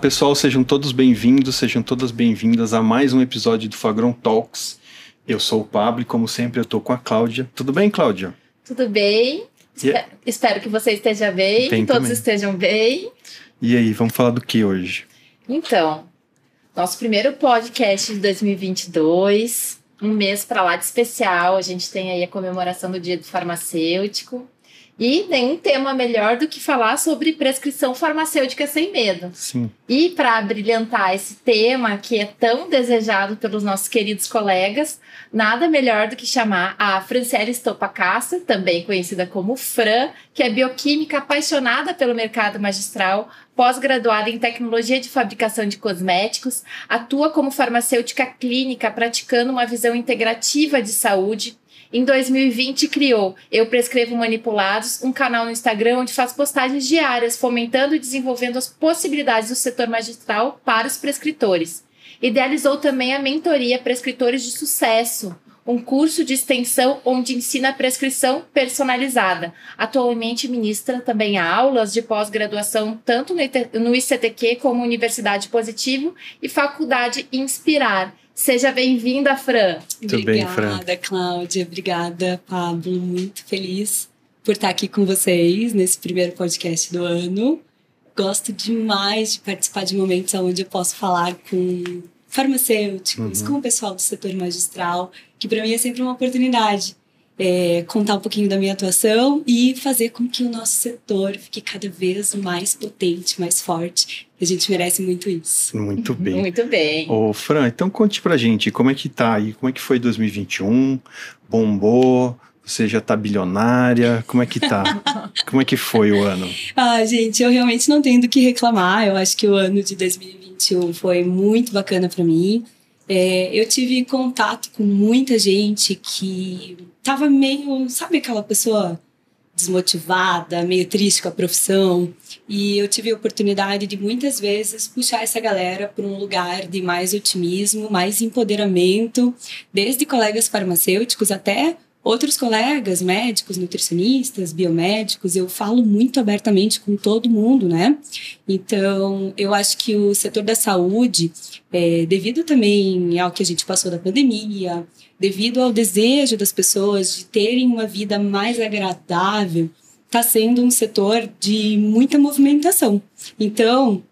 Olá pessoal, sejam todos bem-vindos, sejam todas bem-vindas a mais um episódio do Fagron Talks. Eu sou o Pablo e como sempre eu tô com a Cláudia. Tudo bem, Cláudia? Tudo bem. E- Espero que você esteja bem, Bem que todos também. estejam bem. E aí, vamos falar do que hoje? Então, nosso primeiro podcast de 2022, um mês para lá de especial. A gente tem aí a comemoração do Dia do Farmacêutico. E nenhum tema melhor do que falar sobre prescrição farmacêutica sem medo. Sim. E para brilhantar esse tema que é tão desejado pelos nossos queridos colegas, nada melhor do que chamar a Franciele Stopacassa, também conhecida como Fran, que é bioquímica apaixonada pelo mercado magistral, pós-graduada em tecnologia de fabricação de cosméticos, atua como farmacêutica clínica praticando uma visão integrativa de saúde. Em 2020 criou Eu Prescrevo Manipulados, um canal no Instagram onde faz postagens diárias fomentando e desenvolvendo as possibilidades do setor magistral para os prescritores. Idealizou também a mentoria Prescritores de Sucesso, um curso de extensão onde ensina prescrição personalizada. Atualmente ministra também aulas de pós-graduação tanto no ICTQ como Universidade Positivo e Faculdade Inspirar. Seja bem-vinda, Fran. Tudo bem, Fran? Obrigada, Cláudia. Obrigada, Pablo. Muito feliz por estar aqui com vocês nesse primeiro podcast do ano. Gosto demais de participar de momentos onde eu posso falar com farmacêuticos, Uhum. com o pessoal do setor magistral, que para mim é sempre uma oportunidade. É, contar um pouquinho da minha atuação e fazer com que o nosso setor fique cada vez mais potente, mais forte. A gente merece muito isso. Muito bem. Muito bem. Ô, Fran, então conte pra gente como é que tá aí, como é que foi 2021? Bombou? Você já tá bilionária? Como é que tá? como é que foi o ano? Ah, gente, eu realmente não tenho do que reclamar. Eu acho que o ano de 2021 foi muito bacana para mim. É, eu tive contato com muita gente que tava meio, sabe aquela pessoa desmotivada, meio triste com a profissão. E eu tive a oportunidade de muitas vezes puxar essa galera para um lugar de mais otimismo, mais empoderamento, desde colegas farmacêuticos até outros colegas, médicos, nutricionistas, biomédicos, eu falo muito abertamente com todo mundo, né? Então, eu acho que o setor da saúde, é, devido também ao que a gente passou da pandemia, devido ao desejo das pessoas de terem uma vida mais agradável, está sendo um setor de muita movimentação. Então,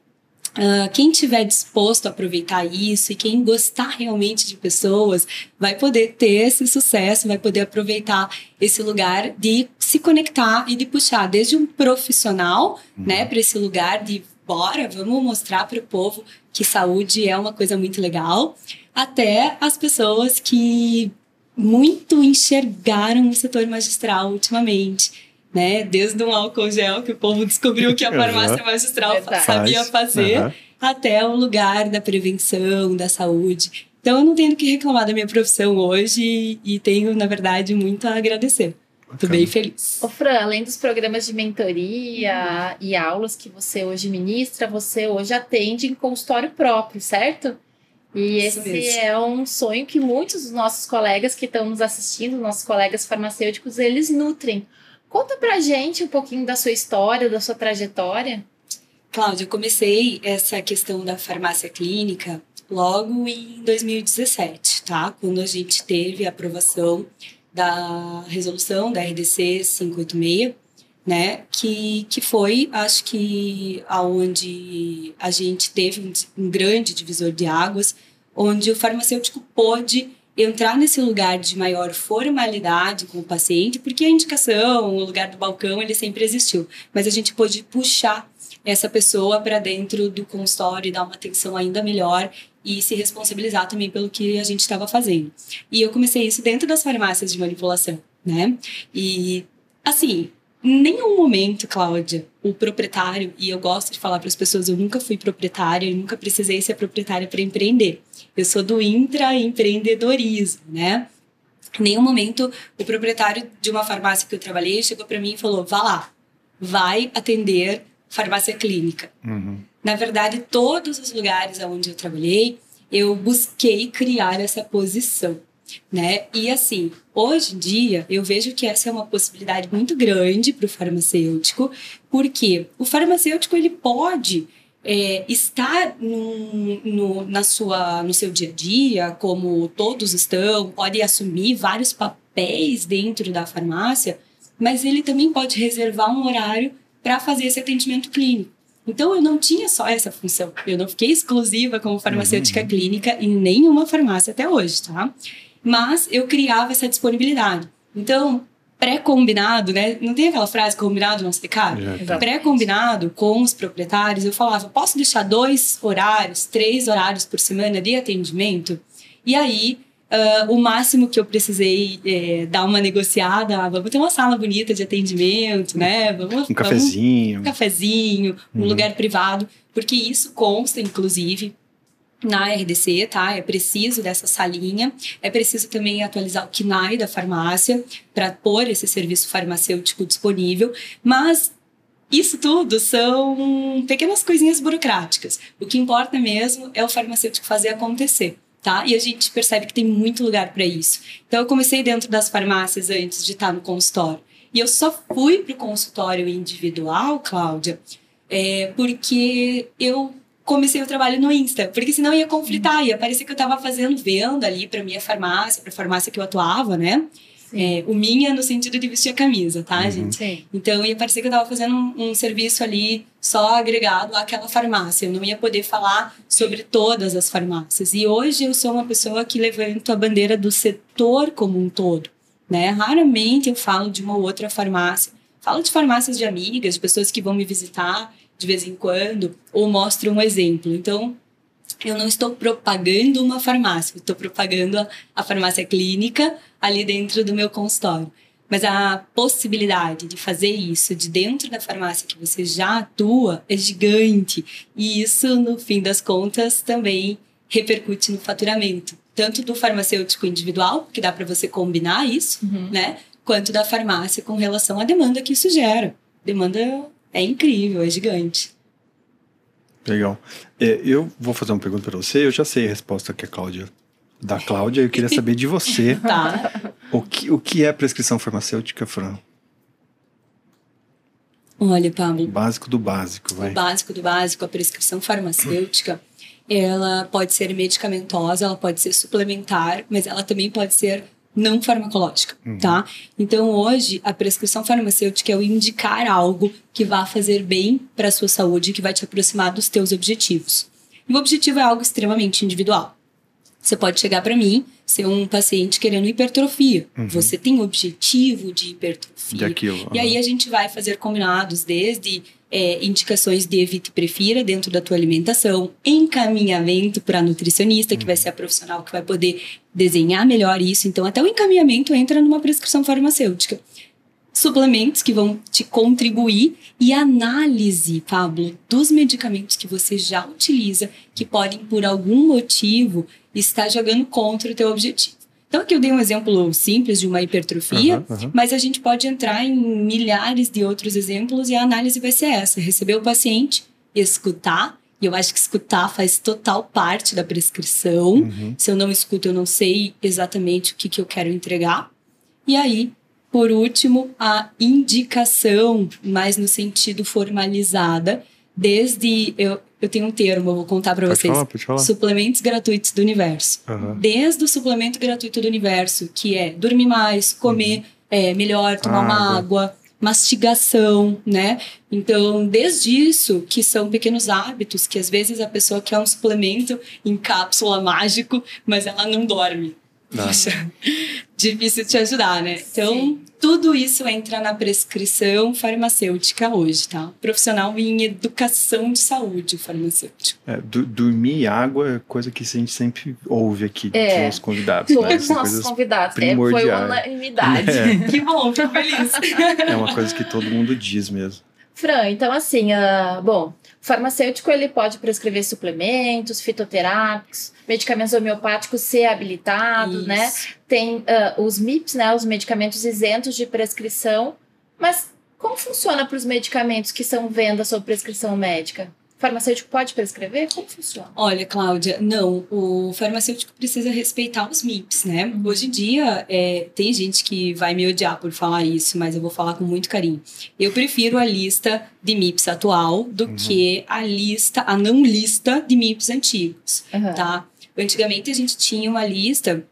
Uh, quem tiver disposto a aproveitar isso e quem gostar realmente de pessoas vai poder ter esse sucesso, vai poder aproveitar esse lugar de se conectar e de puxar desde um profissional, né, para esse lugar de bora, vamos mostrar para o povo que saúde é uma coisa muito legal, até as pessoas que muito enxergaram o setor magistral ultimamente né? Desde um álcool gel que o povo descobriu que a farmácia magistral Verdade. sabia fazer, Aham. até o lugar da prevenção, da saúde. Então eu não tenho que reclamar da minha profissão hoje e tenho, na verdade, muito a agradecer. Bacana. bem feliz. Ô Fran, além dos programas de mentoria e aulas que você hoje ministra, você hoje atende em consultório próprio, certo? E Isso esse mesmo. é um sonho que muitos dos nossos colegas que estão nos assistindo, nossos colegas farmacêuticos, eles nutrem. Conta pra gente um pouquinho da sua história, da sua trajetória. Cláudia, eu comecei essa questão da farmácia clínica logo em 2017, tá? Quando a gente teve a aprovação da resolução da RDC 586, né? Que, que foi, acho que, aonde a gente teve um, um grande divisor de águas, onde o farmacêutico pôde entrar nesse lugar de maior formalidade com o paciente, porque a indicação, o lugar do balcão, ele sempre existiu, mas a gente pôde puxar essa pessoa para dentro do consultório e dar uma atenção ainda melhor e se responsabilizar também pelo que a gente estava fazendo. E eu comecei isso dentro das farmácias de manipulação, né? E assim, em nenhum momento, Cláudia, o proprietário, e eu gosto de falar para as pessoas, eu nunca fui proprietária e nunca precisei ser proprietária para empreender. Eu sou do intraempreendedorismo, né? Em nenhum momento o proprietário de uma farmácia que eu trabalhei chegou para mim e falou: vá lá, vai atender farmácia clínica. Uhum. Na verdade, todos os lugares onde eu trabalhei, eu busquei criar essa posição, né? E assim, hoje em dia, eu vejo que essa é uma possibilidade muito grande para o farmacêutico, porque o farmacêutico ele pode é, estar no, no, na sua, no seu dia a dia, como todos estão, pode assumir vários papéis dentro da farmácia, mas ele também pode reservar um horário para fazer esse atendimento clínico. Então eu não tinha só essa função, eu não fiquei exclusiva como farmacêutica uhum. clínica em nenhuma farmácia até hoje, tá? Mas eu criava essa disponibilidade. Então, pré-combinado, né? Não tem aquela frase combinado não se caro? Pré-combinado com os proprietários, eu falava, posso deixar dois horários, três horários por semana de atendimento? E aí, uh, o máximo que eu precisei é, dar uma negociada, ah, vamos ter uma sala bonita de atendimento, né? Vamos, um cafezinho. Vamos, um cafezinho, um uhum. lugar privado, porque isso consta, inclusive, na RDC, tá? É preciso dessa salinha. É preciso também atualizar o KNAI da farmácia para pôr esse serviço farmacêutico disponível. Mas isso tudo são pequenas coisinhas burocráticas. O que importa mesmo é o farmacêutico fazer acontecer. Tá? E a gente percebe que tem muito lugar para isso. Então, eu comecei dentro das farmácias antes de estar no consultório. E eu só fui para o consultório individual, Cláudia, é, porque eu comecei o trabalho no Insta, porque senão ia conflitar, ia parecer que eu estava fazendo venda ali para minha farmácia, para a farmácia que eu atuava, né? É, o minha no sentido de vestir a camisa, tá, uhum. gente? Sim. Então ia parecer que eu estava fazendo um, um, serviço ali só agregado àquela farmácia. Eu não ia poder falar sobre todas as farmácias. E hoje eu sou uma pessoa que levanto a bandeira do setor como um todo, né? Raramente eu falo de uma outra farmácia. Falo de farmácias de amigas, de pessoas que vão me visitar de vez em quando, ou mostro um exemplo. Então, eu não estou propagando uma farmácia, estou propagando a, a farmácia clínica ali dentro do meu consultório. Mas a possibilidade de fazer isso de dentro da farmácia que você já atua é gigante. E isso, no fim das contas, também repercute no faturamento. Tanto do farmacêutico individual, que dá para você combinar isso, uhum. né? Quanto da farmácia com relação à demanda que isso gera. Demanda é incrível, é gigante. Legal. É, eu vou fazer uma pergunta para você. Eu já sei a resposta que a Cláudia da Cláudia. Eu queria saber de você. tá. O que, o que é prescrição farmacêutica, Fran? Olha, Pablo. Básico do básico, vai. O básico do básico, a prescrição farmacêutica, ela pode ser medicamentosa, ela pode ser suplementar, mas ela também pode ser não farmacológica, uhum. tá? Então hoje a prescrição farmacêutica é o indicar algo que vá fazer bem para a sua saúde, que vai te aproximar dos teus objetivos. E o objetivo é algo extremamente individual. Você pode chegar para mim, ser um paciente querendo hipertrofia. Uhum. Você tem objetivo de hipertrofia. De aquilo, uhum. E aí a gente vai fazer combinados desde é, indicações de evite e prefira dentro da tua alimentação, encaminhamento para nutricionista, que vai ser a profissional que vai poder desenhar melhor isso. Então, até o encaminhamento entra numa prescrição farmacêutica. Suplementos que vão te contribuir e análise, Pablo, dos medicamentos que você já utiliza, que podem, por algum motivo, estar jogando contra o teu objetivo. Então, aqui eu dei um exemplo simples de uma hipertrofia, uhum, uhum. mas a gente pode entrar em milhares de outros exemplos e a análise vai ser essa: receber o paciente, escutar. E eu acho que escutar faz total parte da prescrição. Uhum. Se eu não escuto, eu não sei exatamente o que, que eu quero entregar. E aí, por último, a indicação, mais no sentido formalizada, desde. Eu, eu tenho um termo, eu vou contar para vocês. Falar, pode falar. Suplementos gratuitos do universo. Uhum. Desde o suplemento gratuito do universo, que é dormir mais, comer uhum. é, melhor, tomar uma água, mastigação, né? Então, desde isso, que são pequenos hábitos, que às vezes a pessoa quer um suplemento em cápsula mágico, mas ela não dorme. Nossa, difícil te ajudar, né? Então, Sim. tudo isso entra na prescrição farmacêutica hoje, tá? Profissional em educação de saúde farmacêutico. É, dormir e água é coisa que a gente sempre ouve aqui é. com os convidados. Todos né? os nossos convidados. É, foi unanimidade. É. que bom, fico feliz. É uma coisa que todo mundo diz mesmo. Fran, então assim, uh, bom, farmacêutico ele pode prescrever suplementos, fitoterápicos, medicamentos homeopáticos ser habilitados, né? Isso. né? Tem uh, os MIPs, né? Os medicamentos isentos de prescrição. Mas como funciona para os medicamentos que são venda sob prescrição médica? Farmacêutico pode prescrever? Como funciona? Olha, Cláudia, não. O farmacêutico precisa respeitar os MIPs, né? Uhum. Hoje em dia, é, tem gente que vai me odiar por falar isso, mas eu vou falar com muito carinho. Eu prefiro a lista de MIPs atual do uhum. que a lista, a não lista de MIPs antigos, uhum. tá? Antigamente a gente tinha uma lista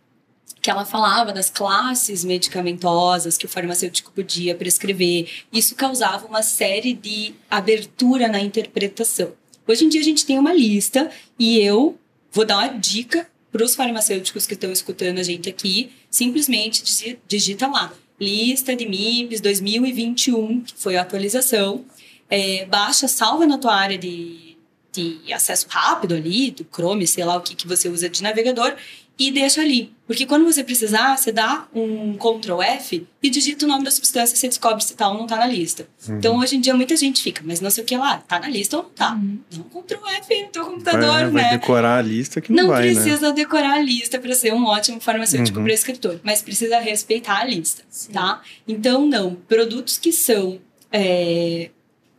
que ela falava das classes medicamentosas que o farmacêutico podia prescrever. Isso causava uma série de abertura na interpretação. Hoje em dia a gente tem uma lista e eu vou dar uma dica para os farmacêuticos que estão escutando a gente aqui, simplesmente digita lá lista de MIPs 2021, que foi a atualização, é, baixa, salva na tua área de, de acesso rápido ali, do Chrome, sei lá o que, que você usa de navegador, e deixa ali. Porque quando você precisar, você dá um Ctrl F e digita o nome da substância e você descobre se tal tá ou não tá na lista. Uhum. Então, hoje em dia, muita gente fica, mas não sei o que lá, tá na lista ou não tá. Uhum. Não Ctrl F no teu computador, vai, né? Vai decorar a lista que não, não vai, Não precisa né? decorar a lista para ser um ótimo farmacêutico uhum. prescritor, mas precisa respeitar a lista, Sim. tá? Então, não. Produtos que são é,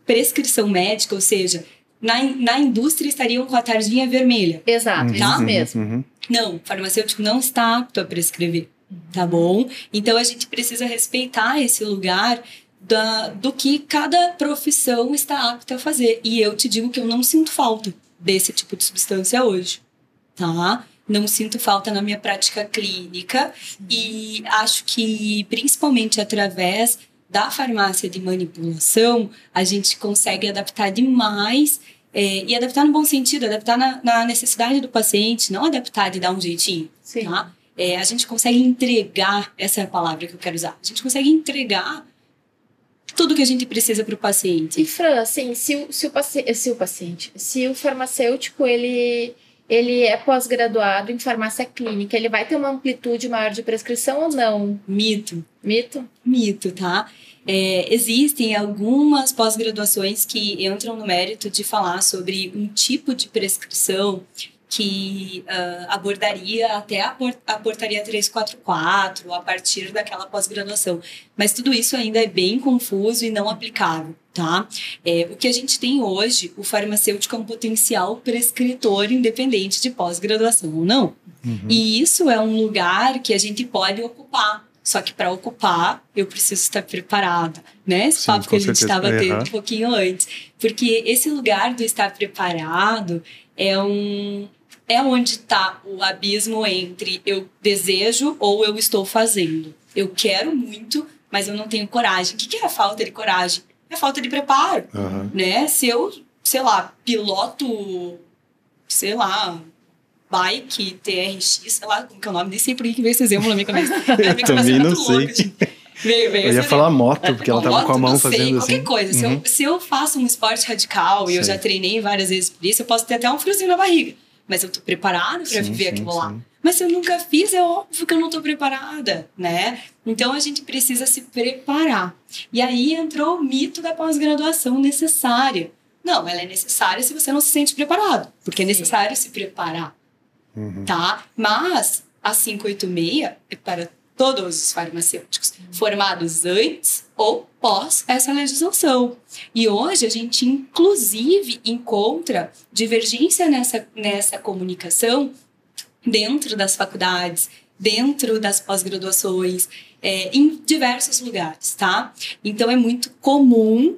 prescrição médica, ou seja, na, na indústria estariam com a tarjinha vermelha. Exato, tá? isso mesmo. Uhum. Não, o farmacêutico não está apto a prescrever, tá bom? Então a gente precisa respeitar esse lugar da, do que cada profissão está apta a fazer. E eu te digo que eu não sinto falta desse tipo de substância hoje, tá? Não sinto falta na minha prática clínica e acho que principalmente através da farmácia de manipulação a gente consegue adaptar demais é, e adaptar no bom sentido, adaptar na, na, necessidade do paciente, não adaptar de dar um jeitinho. Sim. Tá? É, a gente consegue entregar, essa é a palavra que eu quero usar, a gente consegue entregar tudo que a gente precisa para o paciente. E Fran, assim, se o, se o, paci se o paciente, se o farmacêutico, ele, ele é pós-graduado em farmácia clínica, ele vai ter uma amplitude maior de prescrição ou não? Mito. Mito? Mito, tá? É, existem algumas pós-graduações que entram no mérito de falar sobre um tipo de prescrição que uh, abordaria até a, port a portaria 344 a partir daquela pós-graduação. Mas tudo isso ainda é bem confuso e não aplicável, tá? É, o que a gente tem hoje, o farmacêutico é um potencial prescritor independente de pós-graduação ou não. Uhum. E isso é um lugar que a gente pode ocupar só que para ocupar, eu preciso estar preparada, né? Esse Sim, papo que a gente estava tendo uhum. um pouquinho antes. Porque esse lugar do estar preparado é um é onde está o abismo entre eu desejo ou eu estou fazendo. Eu quero muito, mas eu não tenho coragem. O que é a falta de coragem? É a falta de preparo, uhum. né? Se eu, sei lá, piloto, sei lá, bike, TRX, sei lá como que é o nome, nem sei por que veio esse exemplo na minha cabeça. eu também não sei. Louco, veio, veio eu ia falar moto, porque ela tava com a mão fazendo sei, assim. Qualquer coisa. Se, eu, uhum. se eu faço um esporte radical e eu já treinei várias vezes por isso, eu posso ter até um friozinho na barriga. Mas eu tô preparada para viver sim, aquilo sim. lá. Mas se eu nunca fiz, é óbvio que eu não tô preparada, né? Então a gente precisa se preparar. E aí entrou o mito da pós-graduação necessária. Não, ela é necessária se você não se sente preparado, porque é necessário se preparar uhum. tá? Mas a 586 é para todos os farmacêuticos formados antes ou pós essa legislação. E hoje a gente, inclusive, encontra divergência nessa, nessa comunicação dentro das faculdades, dentro das pós-graduações, é, em diversos lugares, tá? Então é muito comum,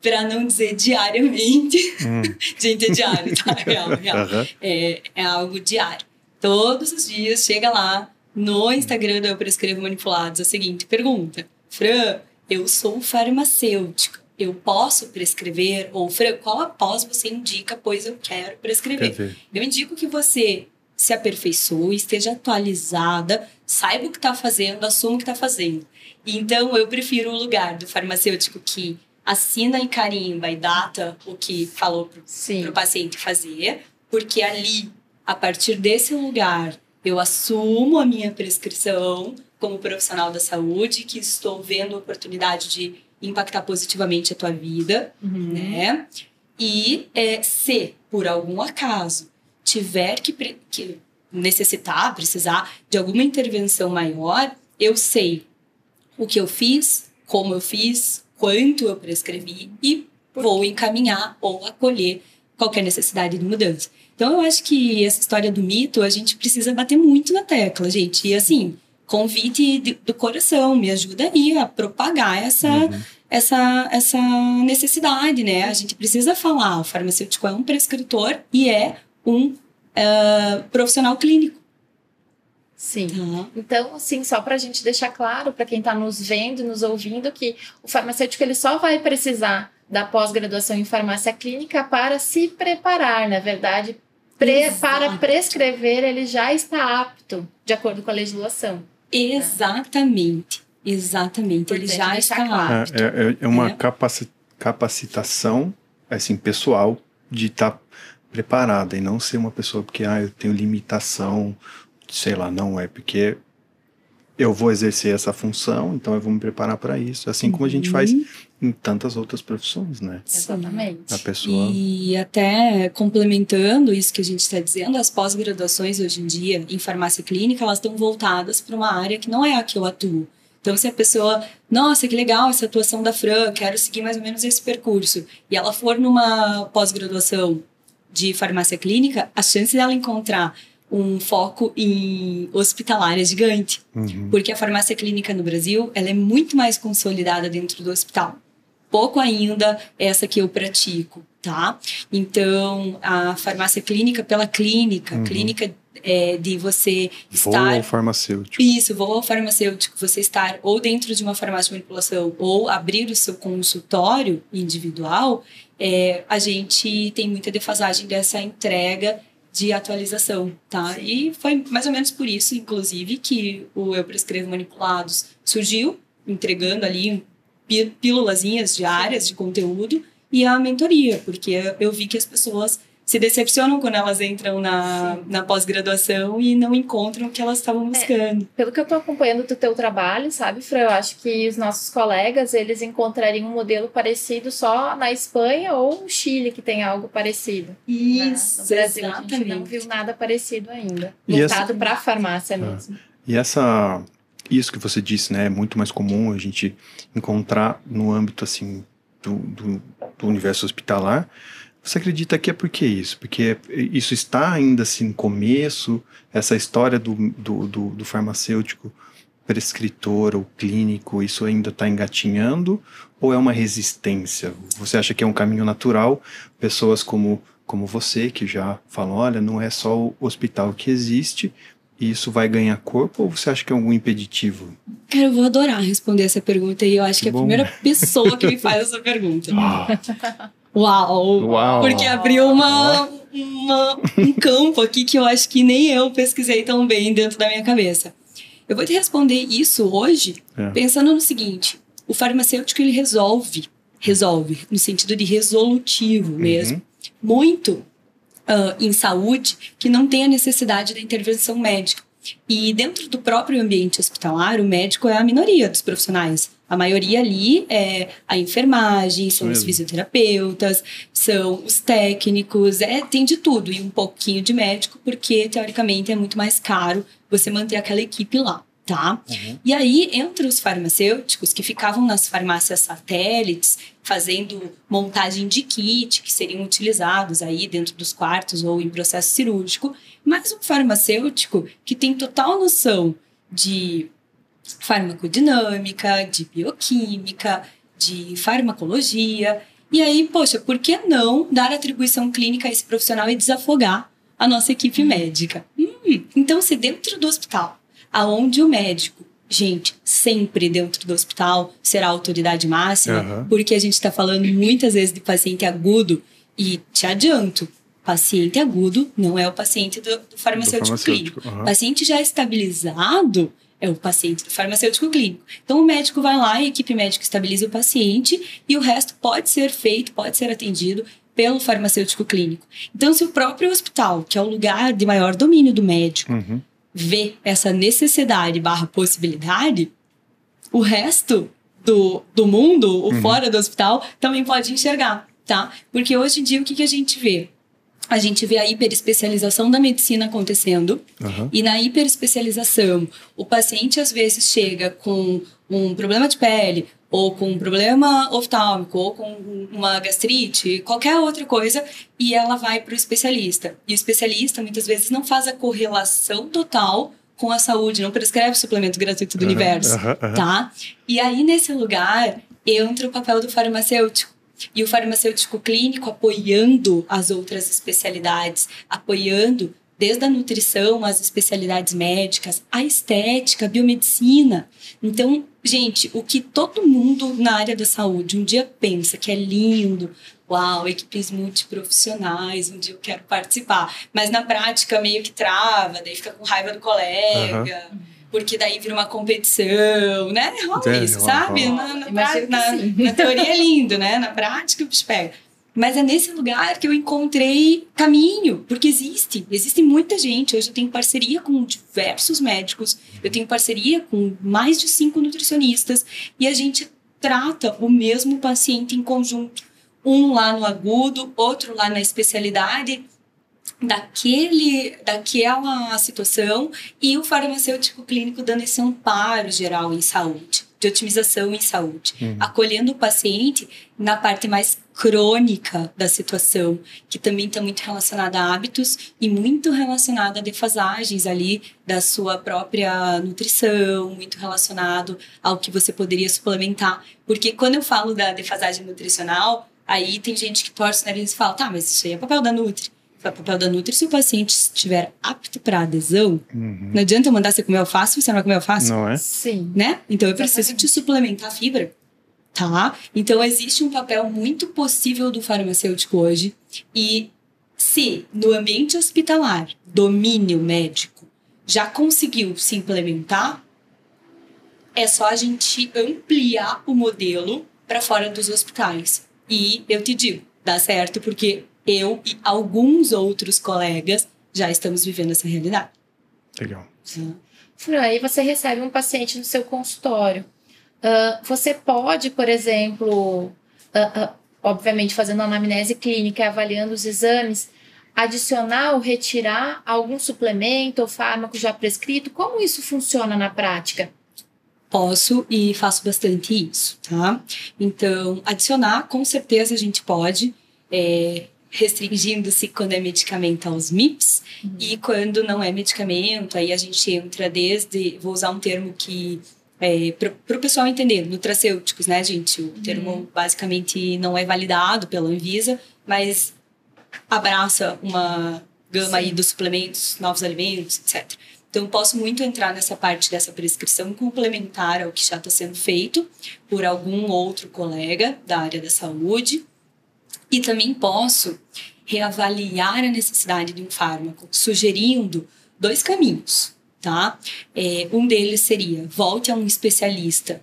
para não dizer diariamente, hum. gente, é diário, tá? Real, real. Uhum. É, é algo diário. Todos os dias chega lá no Instagram da Eu Prescrevo Manipulados a seguinte pergunta: Fran, eu sou farmacêutico. Eu posso prescrever? Ou, Fran, qual após você indica, pois eu quero prescrever? Eu indico que você se aperfeiçoe, esteja atualizada, saiba o que está fazendo, assuma o que está fazendo. Então, eu prefiro o lugar do farmacêutico que assina e carimba e data o que falou para o paciente fazer, porque ali a partir desse lugar, eu assumo a minha prescrição como profissional da saúde, que estou vendo a oportunidade de impactar positivamente a tua vida, uhum. né? E é, se, por algum acaso, tiver que, que necessitar, precisar de alguma intervenção maior, eu sei o que eu fiz, como eu fiz, quanto eu prescrevi e vou encaminhar ou acolher qualquer necessidade de mudança. Então, eu acho que essa história do mito, a gente precisa bater muito na tecla, gente. E assim, convite de, do coração, me ajuda aí a propagar essa, uhum. essa, essa necessidade, né? A gente precisa falar, o farmacêutico é um prescritor e é um uh, profissional clínico. Sim. Uhum. Então, assim, só para a gente deixar claro para quem está nos vendo, nos ouvindo, que o farmacêutico ele só vai precisar da pós-graduação em farmácia clínica para se preparar, na verdade, pre para prescrever ele já está apto, de acordo com a legislação. Exatamente, exatamente, ele já está claro. apto. É, é, é uma é. capacitação, assim, pessoal, de estar tá preparada e não ser uma pessoa porque ah, eu tenho limitação sei lá, não é porque eu vou exercer essa função, então eu vou me preparar para isso, assim como a gente faz uhum. Em tantas outras profissões, né? Exatamente. A pessoa e até complementando isso que a gente está dizendo, as pós-graduações hoje em dia em farmácia clínica elas estão voltadas para uma área que não é a que eu atuo. Então, se a pessoa, nossa, que legal essa atuação da Fran, quero seguir mais ou menos esse percurso, e ela for numa pós-graduação de farmácia clínica, a chance dela encontrar um foco em hospitalar é gigante, uhum. porque a farmácia clínica no Brasil ela é muito mais consolidada dentro do hospital. Pouco ainda essa que eu pratico, tá? Então, a farmácia clínica pela clínica, uhum. clínica é, de você estar... Voo ao farmacêutico. Isso, vou ao farmacêutico. Você estar ou dentro de uma farmácia de manipulação ou abrir o seu consultório individual, é, a gente tem muita defasagem dessa entrega de atualização, tá? E foi mais ou menos por isso, inclusive, que o Eu Prescrevo Manipulados surgiu, entregando ali pílulazinhas diárias de conteúdo e a mentoria, porque eu vi que as pessoas se decepcionam quando elas entram na, na pós-graduação e não encontram o que elas estavam é, buscando. É, pelo que eu estou acompanhando do teu trabalho, sabe, Fran, eu acho que os nossos colegas, eles encontrariam um modelo parecido só na Espanha ou no Chile, que tem algo parecido. Né? Isso, né? No Brasil, exatamente. a gente não viu nada parecido ainda. Voltado para a farmácia ah. mesmo. E essa... Isso que você disse, né, é muito mais comum a gente encontrar no âmbito, assim, do, do, do universo hospitalar, você acredita que é por que isso? Porque isso está ainda assim no começo, essa história do, do, do, do farmacêutico prescritor ou clínico, isso ainda está engatinhando? Ou é uma resistência? Você acha que é um caminho natural? Pessoas como, como você, que já falam, olha, não é só o hospital que existe, e isso vai ganhar corpo ou você acha que é algum impeditivo? Cara, eu vou adorar responder essa pergunta e eu acho que é a primeira pessoa que me faz essa pergunta. Ah. Uau! Uau. Porque abriu uma, uma, um campo aqui que eu acho que nem eu pesquisei tão bem dentro da minha cabeça. Eu vou te responder isso hoje é. pensando no seguinte: o farmacêutico ele resolve, resolve, no sentido de resolutivo uhum. mesmo, uhum. muito uh, em saúde que não tem a necessidade da intervenção médica. E dentro do próprio ambiente hospitalar, o médico é a minoria dos profissionais. A maioria ali é a enfermagem, são Mesmo. os fisioterapeutas, são os técnicos, é, tem de tudo e um pouquinho de médico, porque teoricamente é muito mais caro você manter aquela equipe lá. Tá? Uhum. E aí, entre os farmacêuticos que ficavam nas farmácias satélites, fazendo montagem de kit que seriam utilizados aí dentro dos quartos ou em processo cirúrgico, mais um farmacêutico que tem total noção de farmacodinâmica, de bioquímica, de farmacologia. E aí, poxa, por que não dar atribuição clínica a esse profissional e desafogar a nossa equipe médica? Hum, então, se dentro do hospital, aonde o médico, gente, sempre dentro do hospital será a autoridade máxima, uhum. porque a gente está falando muitas vezes de paciente agudo, e te adianto, paciente agudo não é o paciente do, do farmacêutico, do farmacêutico clínico. Uhum. Paciente já estabilizado é o paciente do farmacêutico clínico. Então, o médico vai lá, a equipe médica estabiliza o paciente e o resto pode ser feito, pode ser atendido pelo farmacêutico clínico. Então, se o próprio hospital, que é o lugar de maior domínio do médico, uhum. Vê essa necessidade barra possibilidade, o resto do, do mundo, o uhum. fora do hospital, também pode enxergar, tá? Porque hoje em dia, o que, que a gente vê? a gente vê a hiperespecialização da medicina acontecendo. Aham. E na hiperespecialização, o paciente às vezes chega com um problema de pele, ou com um problema oftálmico, ou com uma gastrite, qualquer outra coisa, e ela vai para o especialista. E o especialista muitas vezes não faz a correlação total com a saúde, não prescreve suplemento gratuito do Aham, universo, aham, aham. tá? E aí nesse lugar entra o papel do farmacêutico. E o farmacêutico clínico apoiando as outras especialidades, apoiando desde a nutrição, as especialidades médicas, a estética, a biomedicina. Então, gente, o que todo mundo na área da saúde um dia pensa que é lindo, uau, equipes multiprofissionais, um dia eu quero participar. Mas na prática meio que trava, daí fica com raiva do colega. Porque daí vira uma competição, né? Rola É, isso, rola, sabe? rola. Na, na, na- na teoria é lindo, né? Na prática o bicho pega. Mas é nesse lugar que eu encontrei caminho, porque existe, existe muita gente. Hoje eu tenho parceria com diversos médicos, eu tenho parceria com mais de cinco nutricionistas e a gente trata o mesmo paciente em conjunto. Um lá no agudo, outro lá na especialidade daquele, daquela situação e o farmacêutico clínico dando esse amparo geral em saúde, de otimização em saúde, Uhum. acolhendo o paciente na parte mais crônica da situação, que também está muito relacionada a hábitos e muito relacionada a defasagens ali da sua própria nutrição, muito relacionado ao que você poderia suplementar. Porque quando eu falo da defasagem nutricional, aí tem gente que torce o nariz e fala, tá, mas isso aí é papel da Nutri. É papel da Nutri se o paciente estiver apto para adesão. Uhum. Não adianta eu mandar você comer alface se você não vai comer alface Não é? Sim. né? Então eu preciso te suplementar fibra, tá? Então existe um papel muito possível do farmacêutico hoje e se no ambiente hospitalar, domínio médico já conseguiu se implementar, é só a gente ampliar o modelo para fora dos hospitais. E eu te digo, dá certo porque eu e alguns outros colegas já estamos vivendo essa realidade. Legal. Fran, aí você recebe um paciente no seu consultório. Ah, você pode, por exemplo, ah, ah, obviamente fazendo anamnese clínica e avaliando os exames, adicionar ou retirar algum suplemento ou fármaco já prescrito? Como isso funciona na prática? Posso e faço bastante isso, tá? Então, adicionar, com certeza a gente pode, é, restringindo-se quando é medicamento aos MIPs e quando não é medicamento, aí a gente entra desde, vou usar um termo que é, para o pessoal entender, nutracêuticos, né, gente? O termo basicamente não é validado pela Anvisa, mas abraça uma gama aí Sim. dos suplementos, novos alimentos, etc. Então, posso muito entrar nessa parte dessa prescrição complementar ao que já está sendo feito por algum outro colega da área da saúde. E também posso reavaliar a necessidade de um fármaco, sugerindo dois caminhos, tá? É, um deles seria volte a um especialista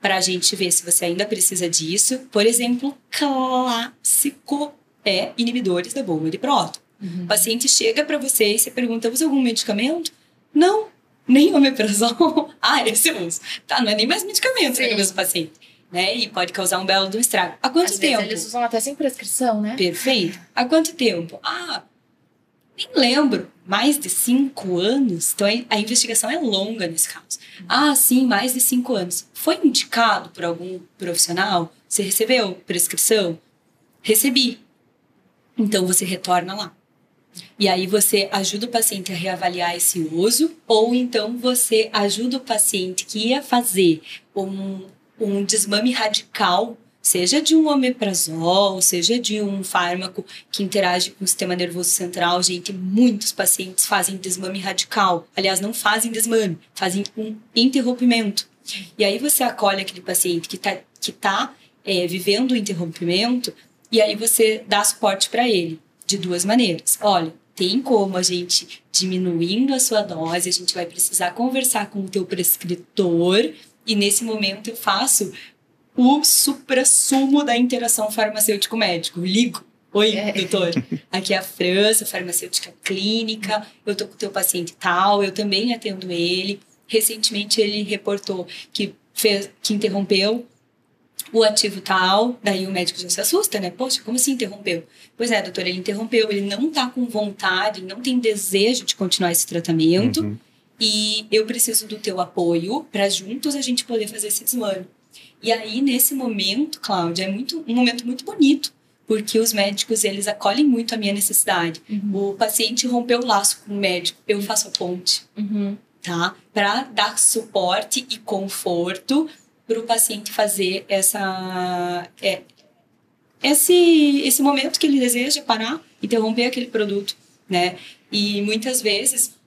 para a gente ver se você ainda precisa disso. Por exemplo, clássico é inibidores da bomba de próton. O paciente chega para você e você pergunta: usa algum medicamento? Não, nem omeprazol. ah, esse eu uso. Tá, não é nem mais medicamento para o mesmo paciente. Né? E pode causar um belo do estrago. Há quanto Às tempo? vezes eles usam até sem prescrição, né? Perfeito. Há quanto tempo? Ah, nem lembro. Mais de cinco anos? Então a a investigação é longa nesse caso. Ah, sim, mais de cinco anos. Foi indicado por algum profissional? Você recebeu prescrição? Recebi. Então você retorna lá. E aí você ajuda o paciente a reavaliar esse uso, ou então você ajuda o paciente que ia fazer um, um desmame radical, seja de um omeprazol, seja de um fármaco que interage com o sistema nervoso central. Gente, muitos pacientes fazem desmame radical. Aliás, não fazem desmame, fazem um interrompimento. E aí você acolhe aquele paciente que está que tá, é, vivendo o interrompimento e aí você dá suporte para ele de duas maneiras. Olha, tem como a gente diminuindo a sua dose, a gente vai precisar conversar com o teu prescritor e nesse momento eu faço o supra-sumo da interação farmacêutico-médico. Ligo. Oi, É. doutor. Aqui é a França, farmacêutica clínica. Eu tô com o teu paciente tal, eu também atendo ele. Recentemente ele reportou que fez, que interrompeu o ativo tal, daí o médico já se assusta, né? Poxa, como assim interrompeu? Pois é, doutor, ele interrompeu, ele não tá com vontade, não tem desejo de continuar esse tratamento uhum. E eu preciso do teu apoio para juntos a gente poder fazer esse desmame. E aí, nesse momento, Cláudia, é muito, um momento muito bonito, porque os médicos, eles acolhem muito a minha necessidade. Uhum. O paciente rompeu o laço com o médico, eu faço a ponte, uhum. tá? Para dar suporte e conforto para o paciente fazer essa... É, esse, esse momento que ele deseja parar, interromper aquele produto, né? E muitas vezes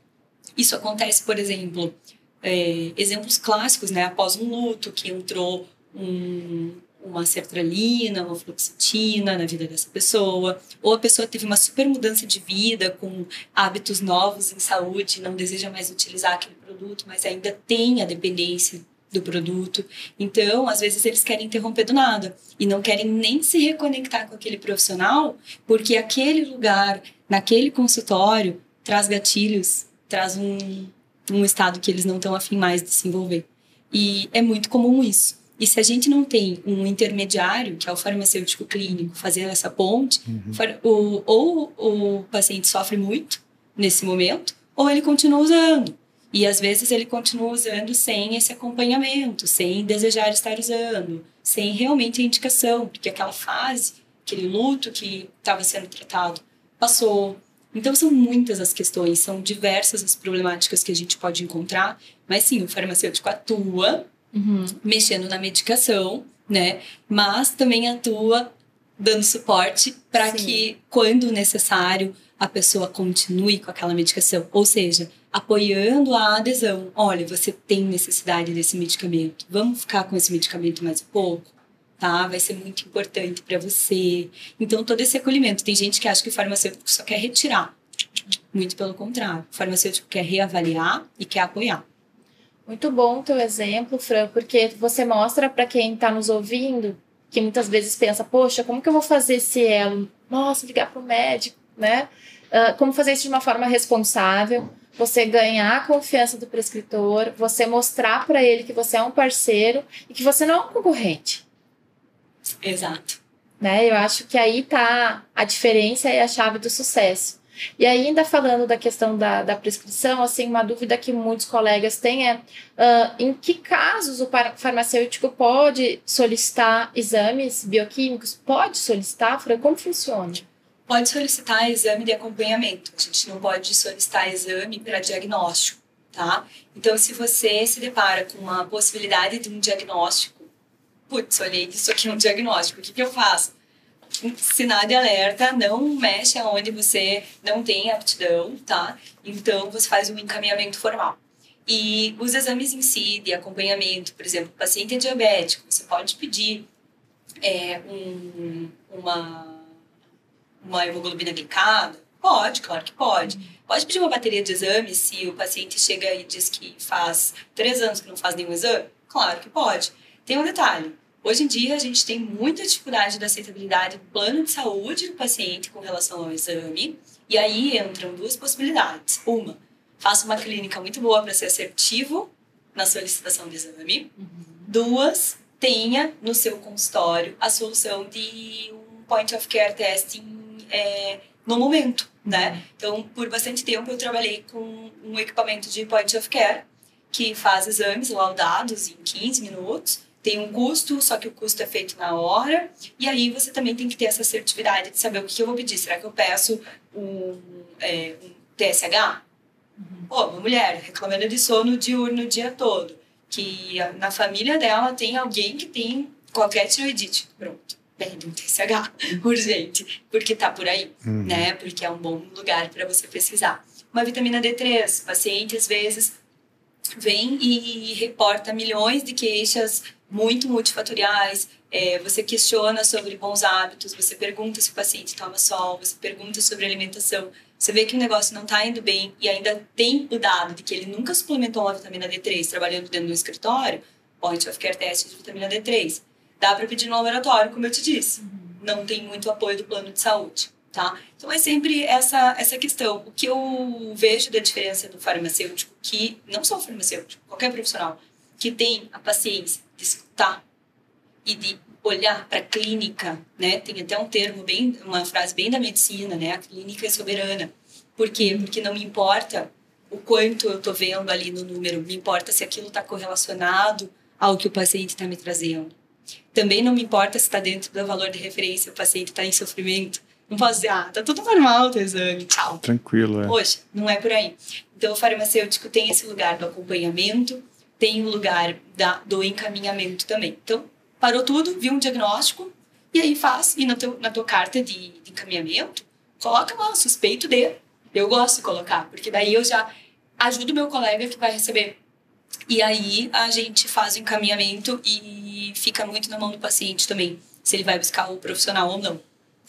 isso acontece, por exemplo, é, exemplos clássicos, né? Após um luto que entrou um, uma sertralina, uma fluoxetina na vida dessa pessoa, ou a pessoa teve uma super mudança de vida com hábitos novos em saúde, não deseja mais utilizar aquele produto, mas ainda tem a dependência do produto. Então, às vezes eles querem interromper do nada e não querem nem se reconectar com aquele profissional, porque aquele lugar, naquele consultório, traz gatilhos, traz um, um estado que eles não estão afim mais de se envolver. E é muito comum isso. E se a gente não tem um intermediário, que é o farmacêutico clínico, fazendo essa ponte, uhum. o, ou o paciente sofre muito nesse momento, ou ele continua usando. E às vezes ele continua usando sem esse acompanhamento, sem desejar estar usando, sem realmente a indicação, porque aquela fase, aquele luto que estava sendo tratado, passou. Então são muitas as questões, são diversas as problemáticas que a gente pode encontrar, mas sim, o farmacêutico atua uhum. mexendo na medicação, né? Mas também atua dando suporte para que, quando necessário, a pessoa continue com aquela medicação. Ou seja, apoiando a adesão. Olha, você tem necessidade desse medicamento. Vamos ficar com esse medicamento mais um pouco? Tá? Vai ser muito importante para você. Então, todo esse acolhimento. Tem gente que acha que o farmacêutico só quer retirar. Muito pelo contrário. O farmacêutico quer reavaliar e quer apoiar. Muito bom o teu exemplo, Fran, porque você mostra para quem está nos ouvindo que muitas vezes pensa, poxa, como que eu vou fazer esse elo? Nossa, ligar para o médico, né? Uh, como fazer isso de uma forma responsável, você ganhar a confiança do prescritor, você mostrar para ele que você é um parceiro e que você não é um concorrente. Exato. Né? Eu acho que aí tá a diferença e a chave do sucesso. E ainda falando da questão da, da prescrição, assim, uma dúvida que muitos colegas têm é uh, em que casos o farmacêutico pode solicitar exames bioquímicos? Pode solicitar, Fran? Como funciona? Pode solicitar exame de acompanhamento. A gente não pode solicitar exame para diagnóstico, tá? Então, se você se depara com uma possibilidade de um diagnóstico, putz, olhei isso aqui é um diagnóstico, o que, que eu faço? sinal de alerta, não mexe aonde você não tem aptidão, tá? Então, você faz um encaminhamento formal. E os exames em si, de acompanhamento, por exemplo, paciente é diabético, você pode pedir é, um, uma, uma hemoglobina glicada? Pode, claro que pode. Pode pedir uma bateria de exames se o paciente chega e diz que faz três anos que não faz nenhum exame? Claro que pode. Tem um detalhe, Hoje em dia, a gente tem muita dificuldade da aceitabilidade do plano de saúde do paciente com relação ao exame. E aí entram duas possibilidades. Uma, faça uma clínica muito boa para ser assertivo na solicitação de exame. Uhum. Duas, tenha no seu consultório a solução de um point of care testing é, no momento, né? Uhum. Então, por bastante tempo eu trabalhei com um equipamento de point of care que faz exames laudados em 15 minutos tem um custo, só que o custo é feito na hora. E aí você também tem que ter essa assertividade de saber o que eu vou pedir. Será que eu peço um, é, um TSH? Uhum. Pô, uma mulher reclamando de sono diurno o dia todo. Que na família dela tem alguém que tem qualquer tiroidite. Pronto. Pede um TSH urgente, porque tá por aí, uhum. né? Porque é um bom lugar para você pesquisar. Uma vitamina D3, paciente às vezes vem e reporta milhões de queixas muito multifatoriais. É, você questiona sobre bons hábitos, você pergunta se o paciente toma sol, você pergunta sobre alimentação. Você vê que o negócio não está indo bem e ainda tem o dado de que ele nunca suplementou uma vitamina D3 trabalhando dentro do escritório, point of care test de vitamina D3. Dá para pedir no laboratório, como eu te disse. Uhum. Não tem muito apoio do plano de saúde, tá? Então é sempre essa essa questão. O que eu vejo da diferença do farmacêutico, que não só o farmacêutico, qualquer profissional, que tem a paciência escutar e de olhar para a clínica, né? Tem até um termo bem, uma frase bem da medicina, né? A clínica é soberana. Por quê? Porque não me importa o quanto eu estou vendo ali no número, me importa se aquilo está correlacionado ao que o paciente está me trazendo. Também não me importa se está dentro do valor de referência, o paciente está em sofrimento. Não posso dizer, ah, tá tudo normal o teu exame, tchau. Tranquilo, é. Poxa, não é por aí. Então, o farmacêutico tem esse lugar do acompanhamento, tem o lugar da, do encaminhamento também. Então, parou tudo, viu um diagnóstico, e aí faz, e na, teu, na tua carta de, de encaminhamento, coloca lá, suspeito de. Eu gosto de colocar, porque daí eu já ajudo o meu colega que vai receber. E aí a gente faz o encaminhamento e fica muito na mão do paciente também, se ele vai buscar o profissional ou não.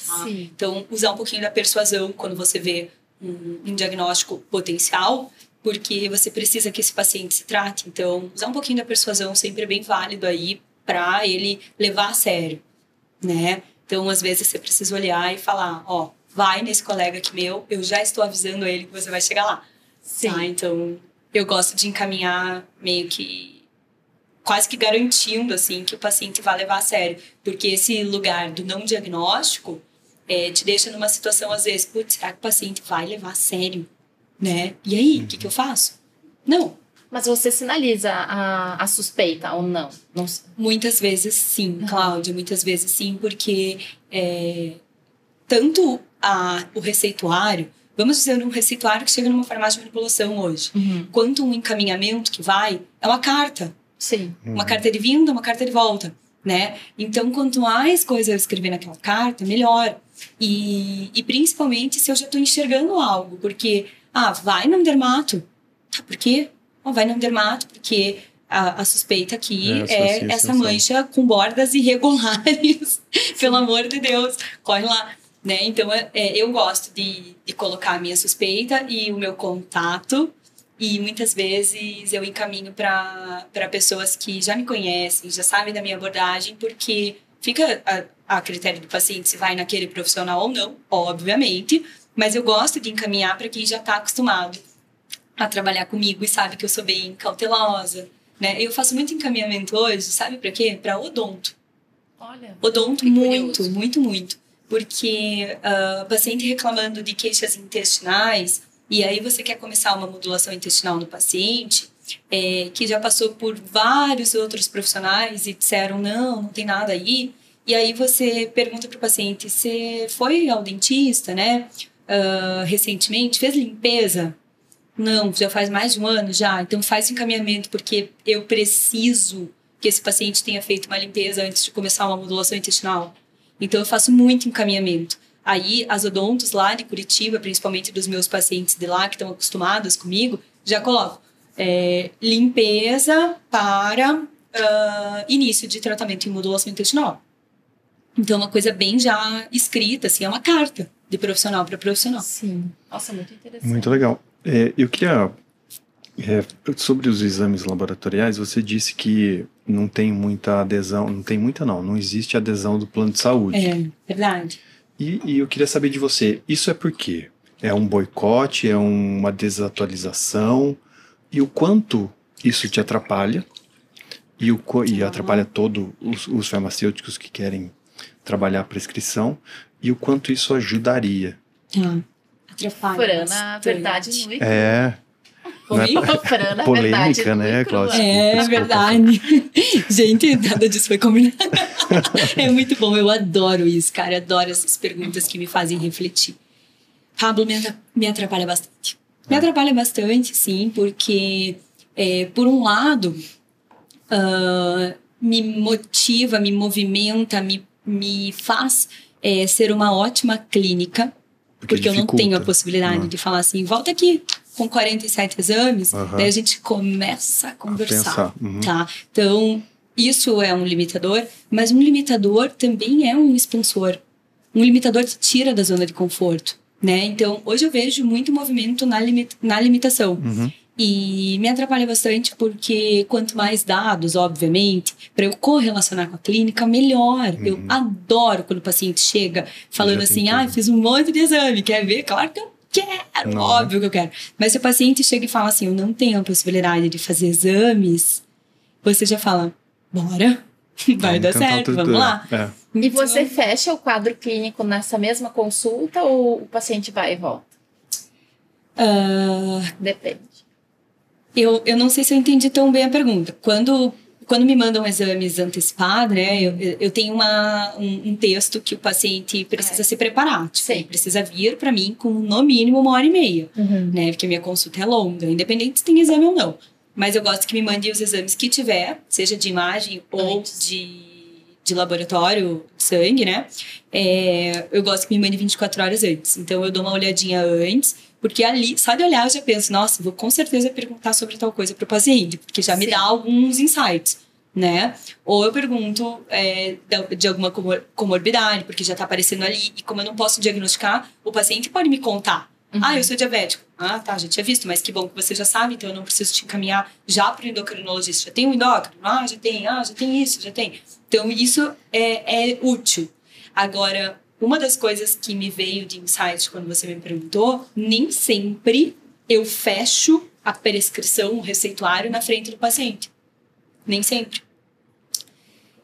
Tá? Então, usar um pouquinho da persuasão quando você vê um, um diagnóstico potencial, porque você precisa que esse paciente se trate. Então, usar um pouquinho da persuasão sempre é bem válido aí para ele levar a sério, né? Então, às vezes você precisa olhar e falar, ó, vai nesse colega aqui meu, eu já estou avisando ele que você vai chegar lá. Sim. Tá? Então, eu gosto de encaminhar meio que quase que garantindo assim que o paciente vai levar a sério, porque esse lugar do não diagnóstico é, te deixa numa situação às vezes, putz, será que o paciente vai levar a sério, né? E aí, o que, que eu faço? Não. Mas você sinaliza a, a suspeita ou não? não? Muitas vezes sim, Cláudia, muitas vezes sim, porque é, tanto a, o receituário vamos dizer, um receituário que chega numa farmácia de manipulação hoje, uhum. quanto um encaminhamento que vai, é uma carta. Sim. Uhum. Uma carta de vinda, uma carta de volta, né? Então, quanto mais coisa eu escrever naquela carta, melhor. E, e principalmente se eu já estou enxergando algo, porque, ah, vai num dermato. Tá, por quê? Oh, vai num dermato, porque a, a, suspeita aqui é, é essa mancha com bordas irregulares. Pelo amor de Deus, corre lá. Né? Então, é, é, eu gosto de, de colocar a minha suspeita e o meu contato e muitas vezes eu encaminho para pessoas que já me conhecem, já sabem da minha abordagem, porque fica a, a critério do paciente se vai naquele profissional ou não, obviamente, mas eu gosto de encaminhar para quem já está acostumado a trabalhar comigo e sabe que eu sou bem cautelosa, né? Eu faço muito encaminhamento hoje, sabe para quê? Para odonto. Olha. Odonto muito, curioso. muito, muito porque uh, paciente reclamando de queixas intestinais, e aí você quer começar uma modulação intestinal no paciente, é, que já passou por vários outros profissionais e disseram, não, não tem nada aí, e aí você pergunta para o paciente, você foi ao dentista, né, uh, recentemente, fez limpeza? Não, já faz mais de um ano já, então faz encaminhamento, porque eu preciso que esse paciente tenha feito uma limpeza antes de começar uma modulação intestinal. Então eu faço muito encaminhamento. Aí as odontos lá de Curitiba, principalmente dos meus pacientes de lá que estão acostumados comigo, já coloco é, limpeza para uh, início de tratamento em modulação intestinal. Então, uma coisa bem já escrita, assim, é uma carta de profissional para profissional. Sim. Nossa, muito interessante. Muito legal. É, eu queria. É, sobre os exames laboratoriais, você disse que não tem muita adesão, não tem muita não, não existe adesão do plano de saúde. É, verdade. E, e eu queria saber de você, isso é por quê? É um boicote, é uma desatualização? E o quanto isso te atrapalha? E, o, e atrapalha todos os, os farmacêuticos que querem trabalhar a prescrição? E o quanto isso ajudaria? Ah, atrapalha. na verdade, muito. É, né? Polêmica, né, Cláudia? É, é verdade. Gente, nada disso foi combinado. é muito bom, eu adoro isso, cara. Adoro essas perguntas que me fazem refletir. Pablo me, me atrapalha bastante. Me é. atrapalha bastante, sim, porque, é, por um lado, uh, me motiva, me movimenta, me, me faz é, ser uma ótima clínica, porque, porque eu não tenho a possibilidade de falar assim, volta aqui, com 47 exames, uhum. daí a gente começa a conversar, a uhum. tá? Então, isso é um limitador, mas um limitador também é um expansor. Um limitador te tira da zona de conforto, né? Então, hoje eu vejo muito movimento na, limita na limitação. E me atrapalha bastante porque quanto mais dados, obviamente, para eu correlacionar com a clínica, melhor. Uhum. Eu adoro quando o paciente chega falando assim: ah, fiz um monte de exame, quer ver? Claro que eu quero, não. óbvio que eu quero. Mas se o paciente chega e fala assim, eu não tenho a possibilidade de fazer exames, você já fala, bora, vai dar certo, vamos lá. É. E você fecha o quadro clínico nessa mesma consulta ou o paciente vai e volta? Ah, Depende. Eu, eu não sei se eu entendi tão bem a pergunta. Quando, quando me mandam exames antecipados, né, eu, eu tenho uma, um, um texto que o paciente precisa É. se preparar. Tipo, ele precisa vir para mim com no mínimo uma hora e meia. né? Porque a minha consulta é longa, independente se tem exame ou não. Mas eu gosto que me mande os exames que tiver, seja de imagem ou Antes. de, de laboratório, sangue, né? É, eu gosto que me mande 24 horas antes. Então eu dou uma olhadinha antes, porque ali, só de olhar eu já penso, nossa, vou com certeza perguntar sobre tal coisa para o paciente, porque já me Sim. dá alguns insights. Né? Ou eu pergunto é, de alguma comor- comorbidade, porque já está aparecendo ali, e como eu não posso diagnosticar, o paciente pode me contar. Uhum. Ah, eu sou diabético. Ah, tá, já tinha visto, mas que bom que você já sabe, então eu não preciso te encaminhar já para o endocrinologista. Já tem um endócrino? Ah, já tem. Ah, já tem isso, já tem. Então isso é, é útil. Agora, uma das coisas que me veio de insight quando você me perguntou, nem sempre eu fecho a prescrição, o receituário na frente do paciente. Nem sempre.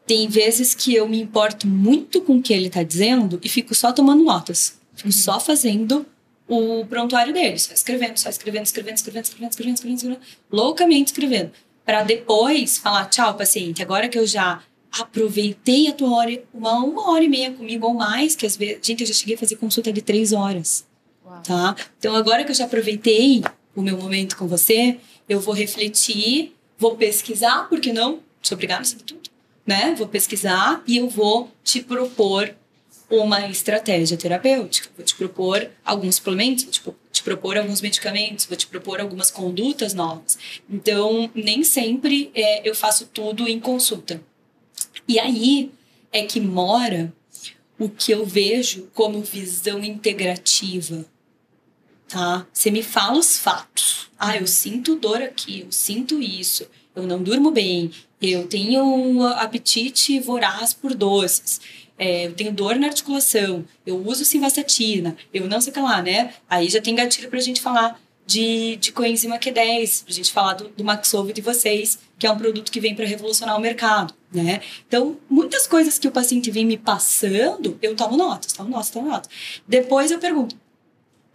Tem vezes que eu me importo muito com o que ele está dizendo e fico só tomando notas. Fico só fazendo o prontuário dele, só escrevendo, só escrevendo, escrevendo, escrevendo, escrevendo, escrevendo, escrevendo, escrevendo loucamente escrevendo. Para depois falar, tchau, paciente, agora que eu já aproveitei a tua hora, uma, uma hora e meia comigo ou mais, que às vezes, gente, eu já cheguei a fazer consulta de três horas Uau. tá? Então agora que eu já aproveitei o meu momento com você, eu vou refletir, vou pesquisar, porque não? Sou obrigada saber tudo, né? Vou pesquisar e eu vou te propor uma estratégia terapêutica. Vou te propor alguns suplementos, vou te, te propor alguns medicamentos, vou te propor algumas condutas novas. Então, nem sempre é, eu faço tudo em consulta. E aí é que mora o que eu vejo como visão integrativa. Tá? Você me fala os fatos. Ah, eu sinto dor aqui, eu sinto isso, eu não durmo bem, eu tenho um apetite voraz por doces, é, eu tenho dor na articulação, eu uso simvastatina, eu não sei o que lá, né? Aí já tem gatilho pra gente falar de, de coenzima Q10, pra gente falar do, do Maxovo de vocês, que é um produto que vem para revolucionar o mercado, né? Então, muitas coisas que o paciente vem me passando, eu tomo notas, tomo notas, tomo notas. Depois eu pergunto,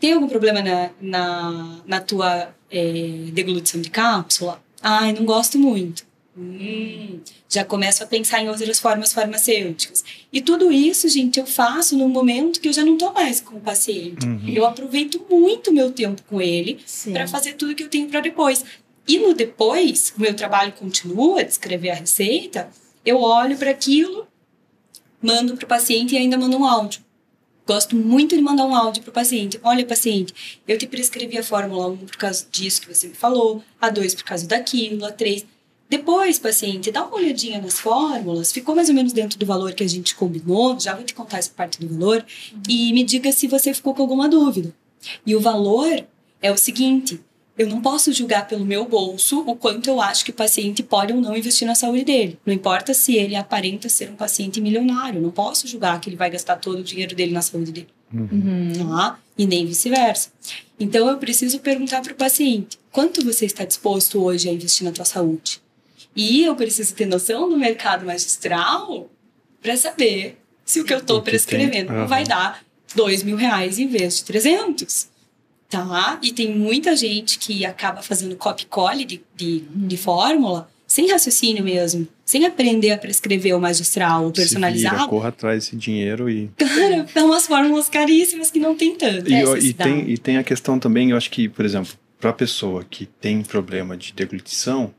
tem algum problema na, na, na tua é, deglutição de cápsula? Ai, não gosto muito. Hum, já começo a pensar em outras formas farmacêuticas. E tudo isso, gente, eu faço num momento que eu já não tô mais com o paciente. Uhum. Eu aproveito muito meu tempo com ele para fazer tudo que eu tenho para depois. E no depois, o meu trabalho continua de escrever a receita, eu olho para aquilo, mando para o paciente e ainda mando um áudio. Gosto muito de mandar um áudio para o paciente. Olha, paciente, eu te prescrevi a Fórmula 1 por causa disso que você me falou, a 2 por causa daquilo, a 3. Depois, paciente, dá uma olhadinha nas fórmulas, ficou mais ou menos dentro do valor que a gente combinou, já vou te contar essa parte do valor, e me diga se você ficou com alguma dúvida. E o valor é o seguinte: eu não posso julgar pelo meu bolso o quanto eu acho que o paciente pode ou não investir na saúde dele. Não importa se ele aparenta ser um paciente milionário, não posso julgar que ele vai gastar todo o dinheiro dele na saúde dele Uhum. tá? E nem vice-versa. Então eu preciso perguntar para o paciente: quanto você está disposto hoje a investir na tua saúde? E eu preciso ter noção do mercado magistral para saber se o que eu estou prescrevendo aham. vai dar dois mil reais em vez de 300. Tá? E tem muita gente que acaba fazendo copy-cole de, de, de fórmula sem raciocínio mesmo, sem aprender a prescrever o magistral, o Se personalizado. vira, corra atrás desse dinheiro e Cara, são umas fórmulas caríssimas que não tem tanto. E, É, se e tem, e tem a questão também, eu acho que, por exemplo, para a pessoa que tem problema de deglutição,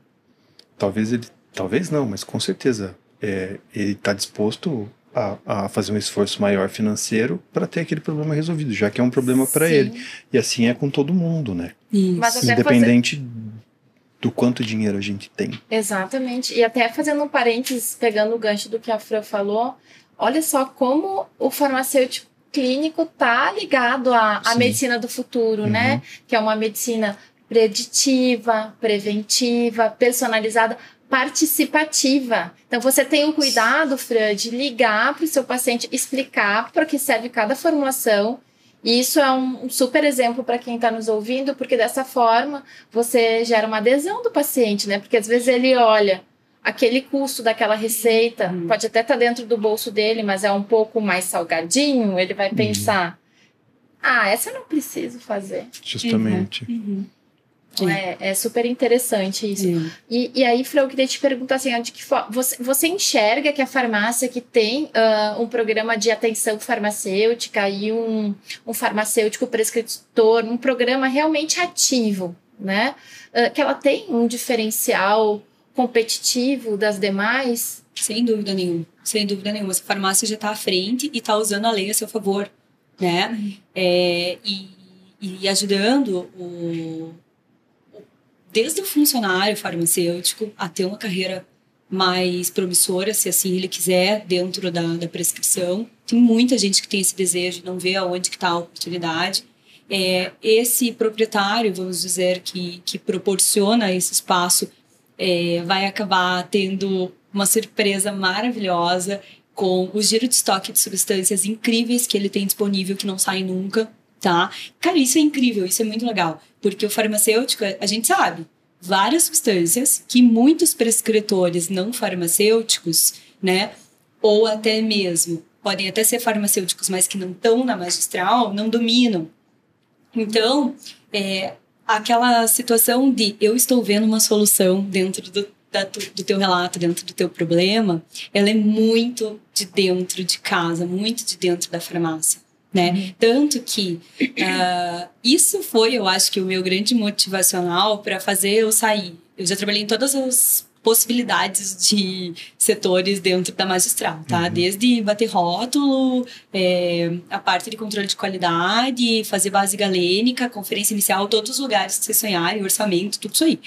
talvez ele, talvez não, mas com certeza é, ele está disposto a, a fazer um esforço maior financeiro para ter aquele problema resolvido, já que é um problema para ele. E assim é com todo mundo, né? Isso. Independente do quanto dinheiro a gente tem. Exatamente. E até fazendo um parênteses, pegando o gancho do que a Fran falou, olha só como o farmacêutico clínico tá ligado à, à medicina do futuro, Uhum. né? Que é uma medicina preditiva, preventiva, personalizada, participativa. Então você tem o cuidado, Fran, de ligar para o seu paciente, explicar para que serve cada formulação. E isso é um, um super exemplo para quem está nos ouvindo, porque dessa forma você gera uma adesão do paciente, né? Porque às vezes ele olha, aquele custo daquela receita Uhum. pode até estar dentro do bolso dele, mas é um pouco mais salgadinho, ele vai pensar: ah, essa eu não preciso fazer. Justamente. Uhum. É, é super interessante isso. E, e aí, Fran, eu queria te perguntar assim, de que você, você enxerga que a farmácia que tem ah, um programa de atenção farmacêutica e um, um farmacêutico prescritor, um programa realmente ativo, né? Ah, que ela tem um diferencial competitivo das demais? Sem dúvida nenhuma. Sem dúvida nenhuma. Essa farmácia já está à frente e está usando a lei a seu favor, né? É, e, e ajudando o- desde o funcionário farmacêutico a ter uma carreira mais promissora, se assim ele quiser, dentro da, da prescrição. Tem muita gente que tem esse desejo, não vê aonde que está a oportunidade. É, esse proprietário, vamos dizer, que, que proporciona esse espaço, é, vai acabar tendo uma surpresa maravilhosa com o giro de estoque de substâncias incríveis que ele tem disponível, que não saem nunca, tá? Cara, isso é incrível, isso é muito legal, porque o farmacêutico, a gente sabe, várias substâncias que muitos prescritores não farmacêuticos, né, ou até mesmo podem até ser farmacêuticos, mas que não estão na magistral, não dominam. Então, é, aquela situação de eu estou vendo uma solução dentro do, da do teu relato, dentro do teu problema, ela é muito de dentro de casa, muito de dentro da farmácia. Né? Tanto que ah, isso foi, eu acho que o meu grande motivacional para fazer eu sair. Eu já trabalhei em todas as possibilidades de setores dentro da magistral, tá? Desde bater rótulo, é, a parte de controle de qualidade, fazer base galênica, conferência inicial, todos os lugares que vocês sonharem, orçamento, tudo isso aí.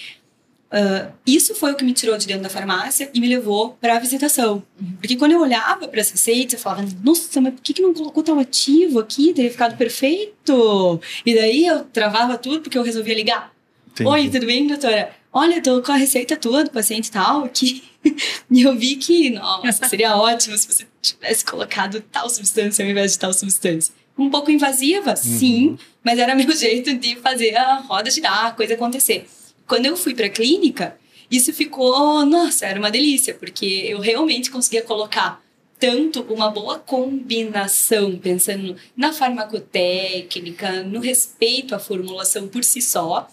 Ah, isso foi o que me tirou de dentro da farmácia e me levou para a visitação. Porque quando eu olhava para as receitas, eu falava, nossa, mas por que, que não colocou tal ativo aqui? Teria ficado perfeito. E daí eu travava tudo porque eu resolvia ligar. Entendi. Oi, tudo bem, doutora? Olha, tô com a receita tua do paciente tal aqui. E eu vi que, nossa, seria ótimo se você tivesse colocado tal substância ao invés de tal substância. Um pouco invasiva, sim, mas era meu jeito de fazer a roda girar, a coisa acontecer. Quando eu fui para a clínica, isso ficou, nossa, era uma delícia, porque eu realmente conseguia colocar tanto uma boa combinação, pensando na farmacotécnica, no respeito à formulação por si só,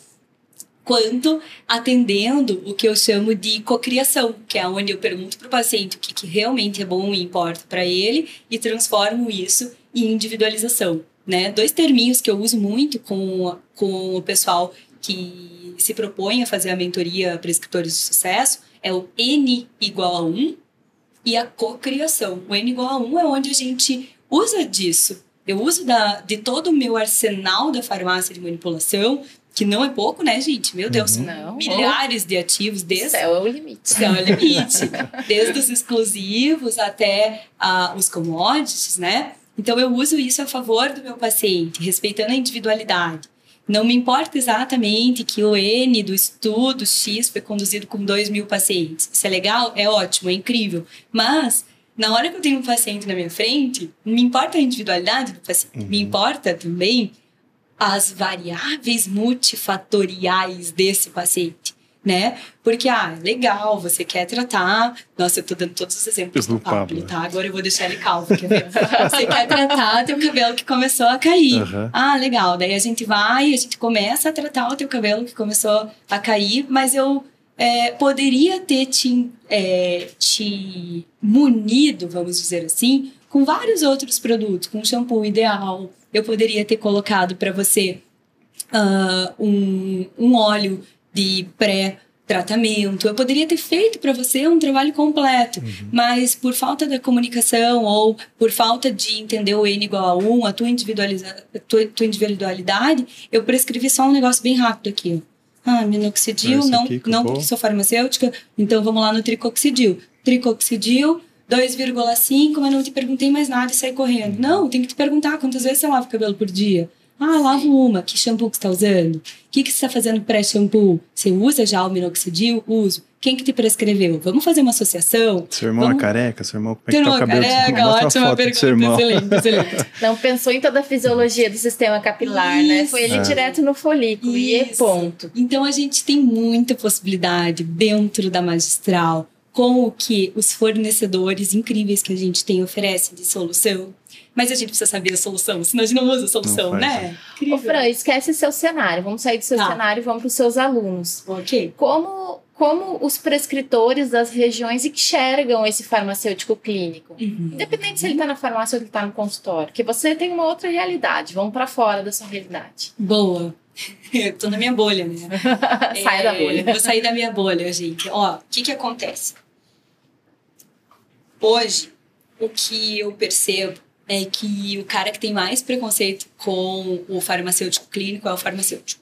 quanto atendendo o que eu chamo de cocriação, que é onde eu pergunto para o paciente o que, que realmente é bom e importa para ele e transformo isso em individualização. Né? Dois terminhos que eu uso muito com, com o pessoal que se propõe a fazer a mentoria para escritores de sucesso é o N igual a 1 e a cocriação. O N igual a 1 é onde a gente usa disso. Eu uso da, de todo o meu arsenal da farmácia de manipulação, que não é pouco, né, gente? Meu Deus, são Não. milhares de ativos O desde céu é o limite. céu é o limite. Desde os exclusivos até ah, os commodities, né? Então eu uso isso a favor do meu paciente, respeitando a individualidade. Não me importa exatamente que o N do estudo X foi conduzido com 2 mil pacientes. Isso é legal? É ótimo, é incrível. Mas, na hora que eu tenho um paciente na minha frente, me importa a individualidade do paciente. Me importa também as variáveis multifatoriais desse paciente, né? Porque, ah, legal, você quer tratar. Nossa, eu tô dando todos os exemplos Do do Pablo, Pablo. tá? Agora eu vou deixar ele calvo, quer ver? Você quer tratar teu cabelo que começou a cair. Aham. Ah, legal. Daí a gente vai, a gente começa a tratar o teu cabelo que começou a cair, mas eu é, poderia ter te, é, te munido, vamos dizer assim, com vários outros produtos, com shampoo ideal. Eu poderia ter colocado para você ah, um, um óleo de pré-tratamento. Eu poderia ter feito para você um trabalho completo, mas por falta da comunicação ou por falta de entender o N igual a 1, a tua, individualiza a tua, tua individualidade, eu prescrevi só um negócio bem rápido aqui. Ah, minoxidil, não, aqui, não porque sou farmacêutica, então vamos lá no tricoxidil. Tricoxidil, 2,5, mas não te perguntei mais nada e saí correndo. Não, tem que te perguntar quantas vezes você lava o cabelo por dia. Ah, lavo uma. Que shampoo que você está usando? O que, que você está fazendo pré-shampoo? Você usa já o minoxidil? Uso. Quem que te prescreveu? Vamos fazer uma associação? Seu irmão Vamos- é careca? Seu irmão, como é tá o cabelo? careca, ótima pergunta. seu irmão. Excelente, excelente. Não pensou em toda a fisiologia do sistema capilar, né? Foi ele Isso. direto no folículo e Isso. ponto. Então a gente tem muita possibilidade dentro da magistral com o que os fornecedores incríveis que a gente tem oferecem de solução. Mas a gente precisa saber a solução, senão a gente não usa a solução, né? Incrível. Ô, Fran, esquece seu cenário. Vamos sair do seu Tá. cenário e vamos para os seus alunos. Ok. Como, como os prescritores das regiões enxergam esse farmacêutico clínico? Uhum. Independente se ele está na farmácia ou ele está no consultório. Porque você tem uma outra realidade. Vamos para fora da sua realidade. Boa. Eu tô na minha bolha, né? Saia da É, bolha. Vou sair da minha bolha, gente. Ó, o que que acontece? Hoje, o que eu percebo é que o cara que tem mais preconceito com o farmacêutico clínico é o farmacêutico.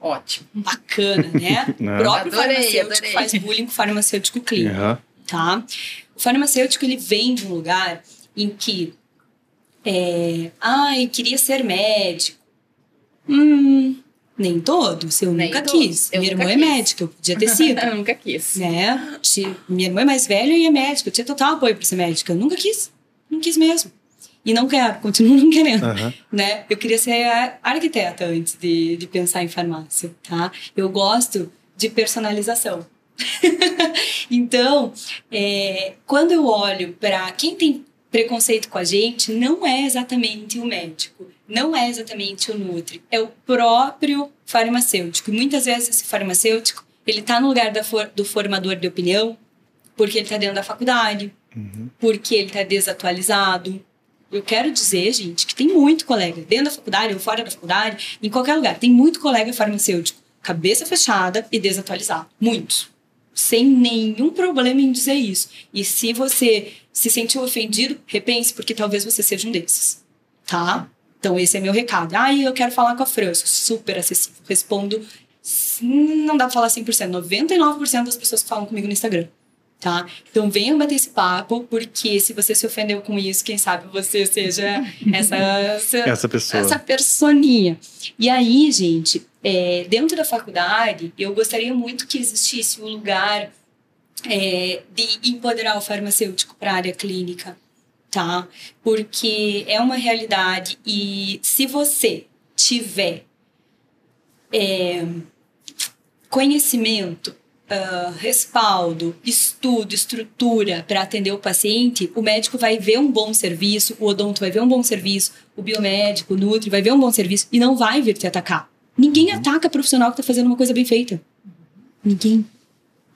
Ótimo. Bacana, né? O próprio Adorei, farmacêutico adorei. faz bullying com o farmacêutico clínico Aham. tá? O farmacêutico ele vem de um lugar em que, é, ai, queria ser médico. Hum, nem todos. Eu Nem nunca todos. quis. Eu Minha nunca irmã quis. é médica, eu podia ter sido. Eu nunca quis. né? Minha irmã é mais velha e é médica. Eu tinha total apoio para ser médica. Eu nunca quis. Não quis mesmo. E não quero, continuo não querendo Aham. né? Eu queria ser arquiteta antes de, de pensar em farmácia, tá? Eu gosto de personalização. então, é, quando eu olho para quem tem preconceito com a gente, não é exatamente o médico, não é exatamente o nutri, é o próprio farmacêutico. E muitas vezes esse farmacêutico, ele tá no lugar for- do formador de opinião, porque ele tá dentro da faculdade, Uhum. porque ele está desatualizado. Eu quero dizer, gente, que tem muito colega dentro da faculdade ou fora da faculdade, em qualquer lugar, tem muito colega farmacêutico, cabeça fechada e desatualizado. Muitos. Sem nenhum problema em dizer isso. E se você se sentiu ofendido, repense, porque talvez você seja um desses. Tá? Então, esse é meu recado. Ah, eu quero falar com a Fran, eu sou super acessível. Respondo, não dá pra falar 100%, 99% das pessoas que falam comigo no Instagram tá? Então venham bater esse papo, porque se você se ofendeu com isso, quem sabe você seja essa, essa, Essa pessoa. essa personinha. E aí, gente, é, dentro da faculdade, eu gostaria muito que existisse um lugar é, de empoderar o farmacêutico para a área clínica, tá? Porque é uma realidade e se você tiver é, conhecimento, ah, respaldo, estudo, estrutura para atender o paciente, o médico vai ver um bom serviço, o odonto vai ver um bom serviço, o biomédico, o nutri vai ver um bom serviço e não vai vir te atacar. Ninguém ataca profissional que está fazendo uma coisa bem feita. Ninguém.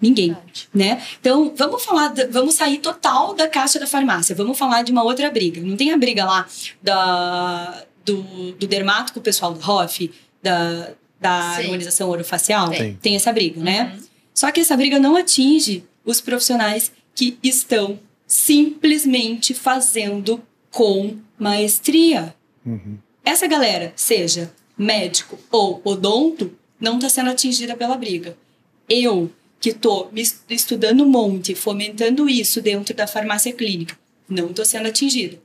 Ninguém Verdade. né? Então, vamos falar, da- vamos sair total da caixa da farmácia, vamos falar de uma outra briga. Não tem a briga lá da, do, do dermato com o pessoal do ROF, da, da Sim. harmonização orofacial? Tem. Tem essa briga, né? Só que essa briga não atinge os profissionais que estão simplesmente fazendo com maestria. Uhum. Essa galera, seja médico ou odonto, não está sendo atingida pela briga. Eu, que estou estudando um monte, fomentando isso dentro da farmácia clínica, não estou sendo atingida.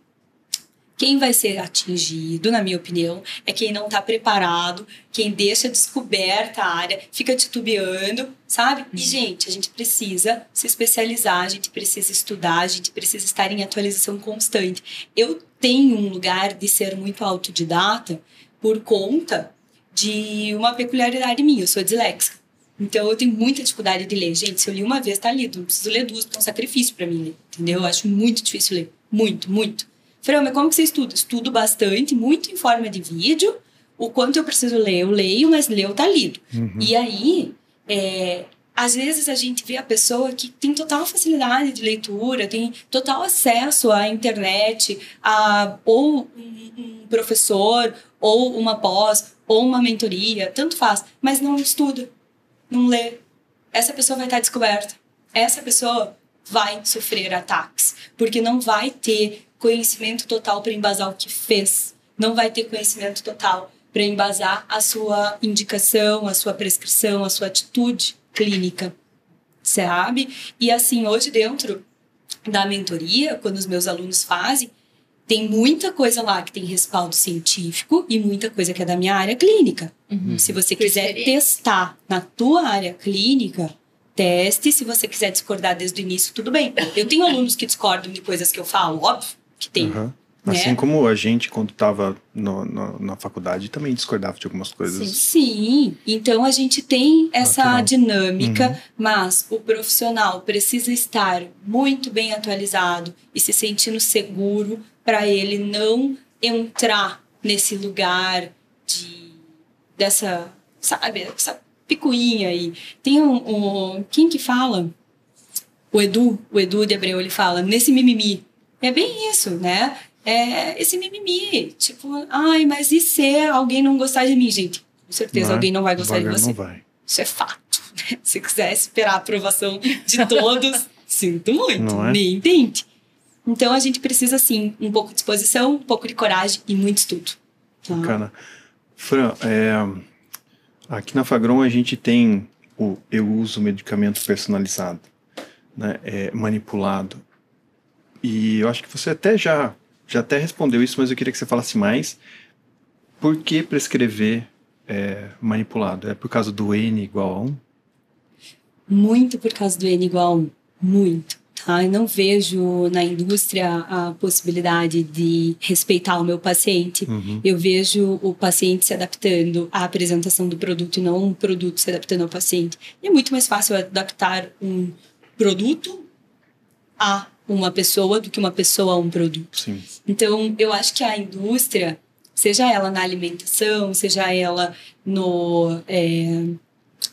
Quem vai ser atingido, na minha opinião, é quem não está preparado, quem deixa descoberta a área, fica titubeando, sabe? E, gente, a gente precisa se especializar, a gente precisa estudar, a gente precisa estar em atualização constante. Eu tenho um lugar de ser muito autodidata por conta de uma peculiaridade minha, eu sou disléxica. Então eu tenho muita dificuldade de ler. Gente, se eu li uma vez, tá lido. Não preciso ler duas, porque é um sacrifício para mim ler. Entendeu? Eu acho muito difícil ler. Muito, muito. Fran, mas como que você estuda? Estudo bastante, muito em forma de vídeo. O quanto eu preciso ler, eu leio, mas ler, tá lido. Uhum. E aí, é, às vezes a gente vê a pessoa que tem total facilidade de leitura, tem total acesso à internet, a ou um, um professor, ou uma pós, ou uma mentoria, tanto faz, mas não estuda, não lê. Essa pessoa vai estar descoberta. Essa pessoa vai sofrer ataques, porque não vai ter conhecimento total para embasar o que fez, não vai ter conhecimento total para embasar a sua indicação, a sua prescrição, a sua atitude clínica, sabe? E assim, hoje dentro da mentoria, quando os meus alunos fazem, tem muita coisa lá que tem respaldo científico e muita coisa que é da minha área clínica. Uhum. Se você quiser testar na tua área clínica, teste. Se você quiser discordar desde o início, tudo bem. Eu tenho alunos que discordam de coisas que eu falo, óbvio que tem. Aham. Assim né? como a gente, quando estava na faculdade, também discordava de algumas coisas. Sim. Sim, então a gente tem essa Natural. dinâmica, Uhum. mas o profissional precisa estar muito bem atualizado e se sentindo seguro para ele não entrar nesse lugar de dessa, sabe, essa picuinha aí. Tem um, um- quem que fala? O Edu, o Edu de Abreu, ele fala nesse mimimi. É bem isso, né? É esse mimimi, tipo, ai, mas e se alguém não gostar de mim, gente? Com certeza é? alguém não vai gostar de você. não vai. Isso é fato. Se quiser esperar a aprovação de todos, sinto muito, Não é? nem tente. Então a gente precisa, sim, um pouco de disposição, um pouco de coragem e muito estudo. Tá? Bacana. Fran, é, aqui na Fagron a gente tem o eu uso medicamento personalizado, né, é, manipulado. E eu acho que você até já, já até respondeu isso, mas eu queria que você falasse mais. Por que prescrever é, manipulado? É por causa do N igual a 1? Muito por causa do N igual a 1. Muito. Tá? Eu não vejo na indústria a possibilidade de respeitar o meu paciente. Uhum. Eu vejo o paciente se adaptando à apresentação do produto e não um produto se adaptando ao paciente. E é muito mais fácil adaptar um produto a uma pessoa do que uma pessoa a um produto. Sim. Então, eu acho que a indústria, seja ela na alimentação, seja ela no, é,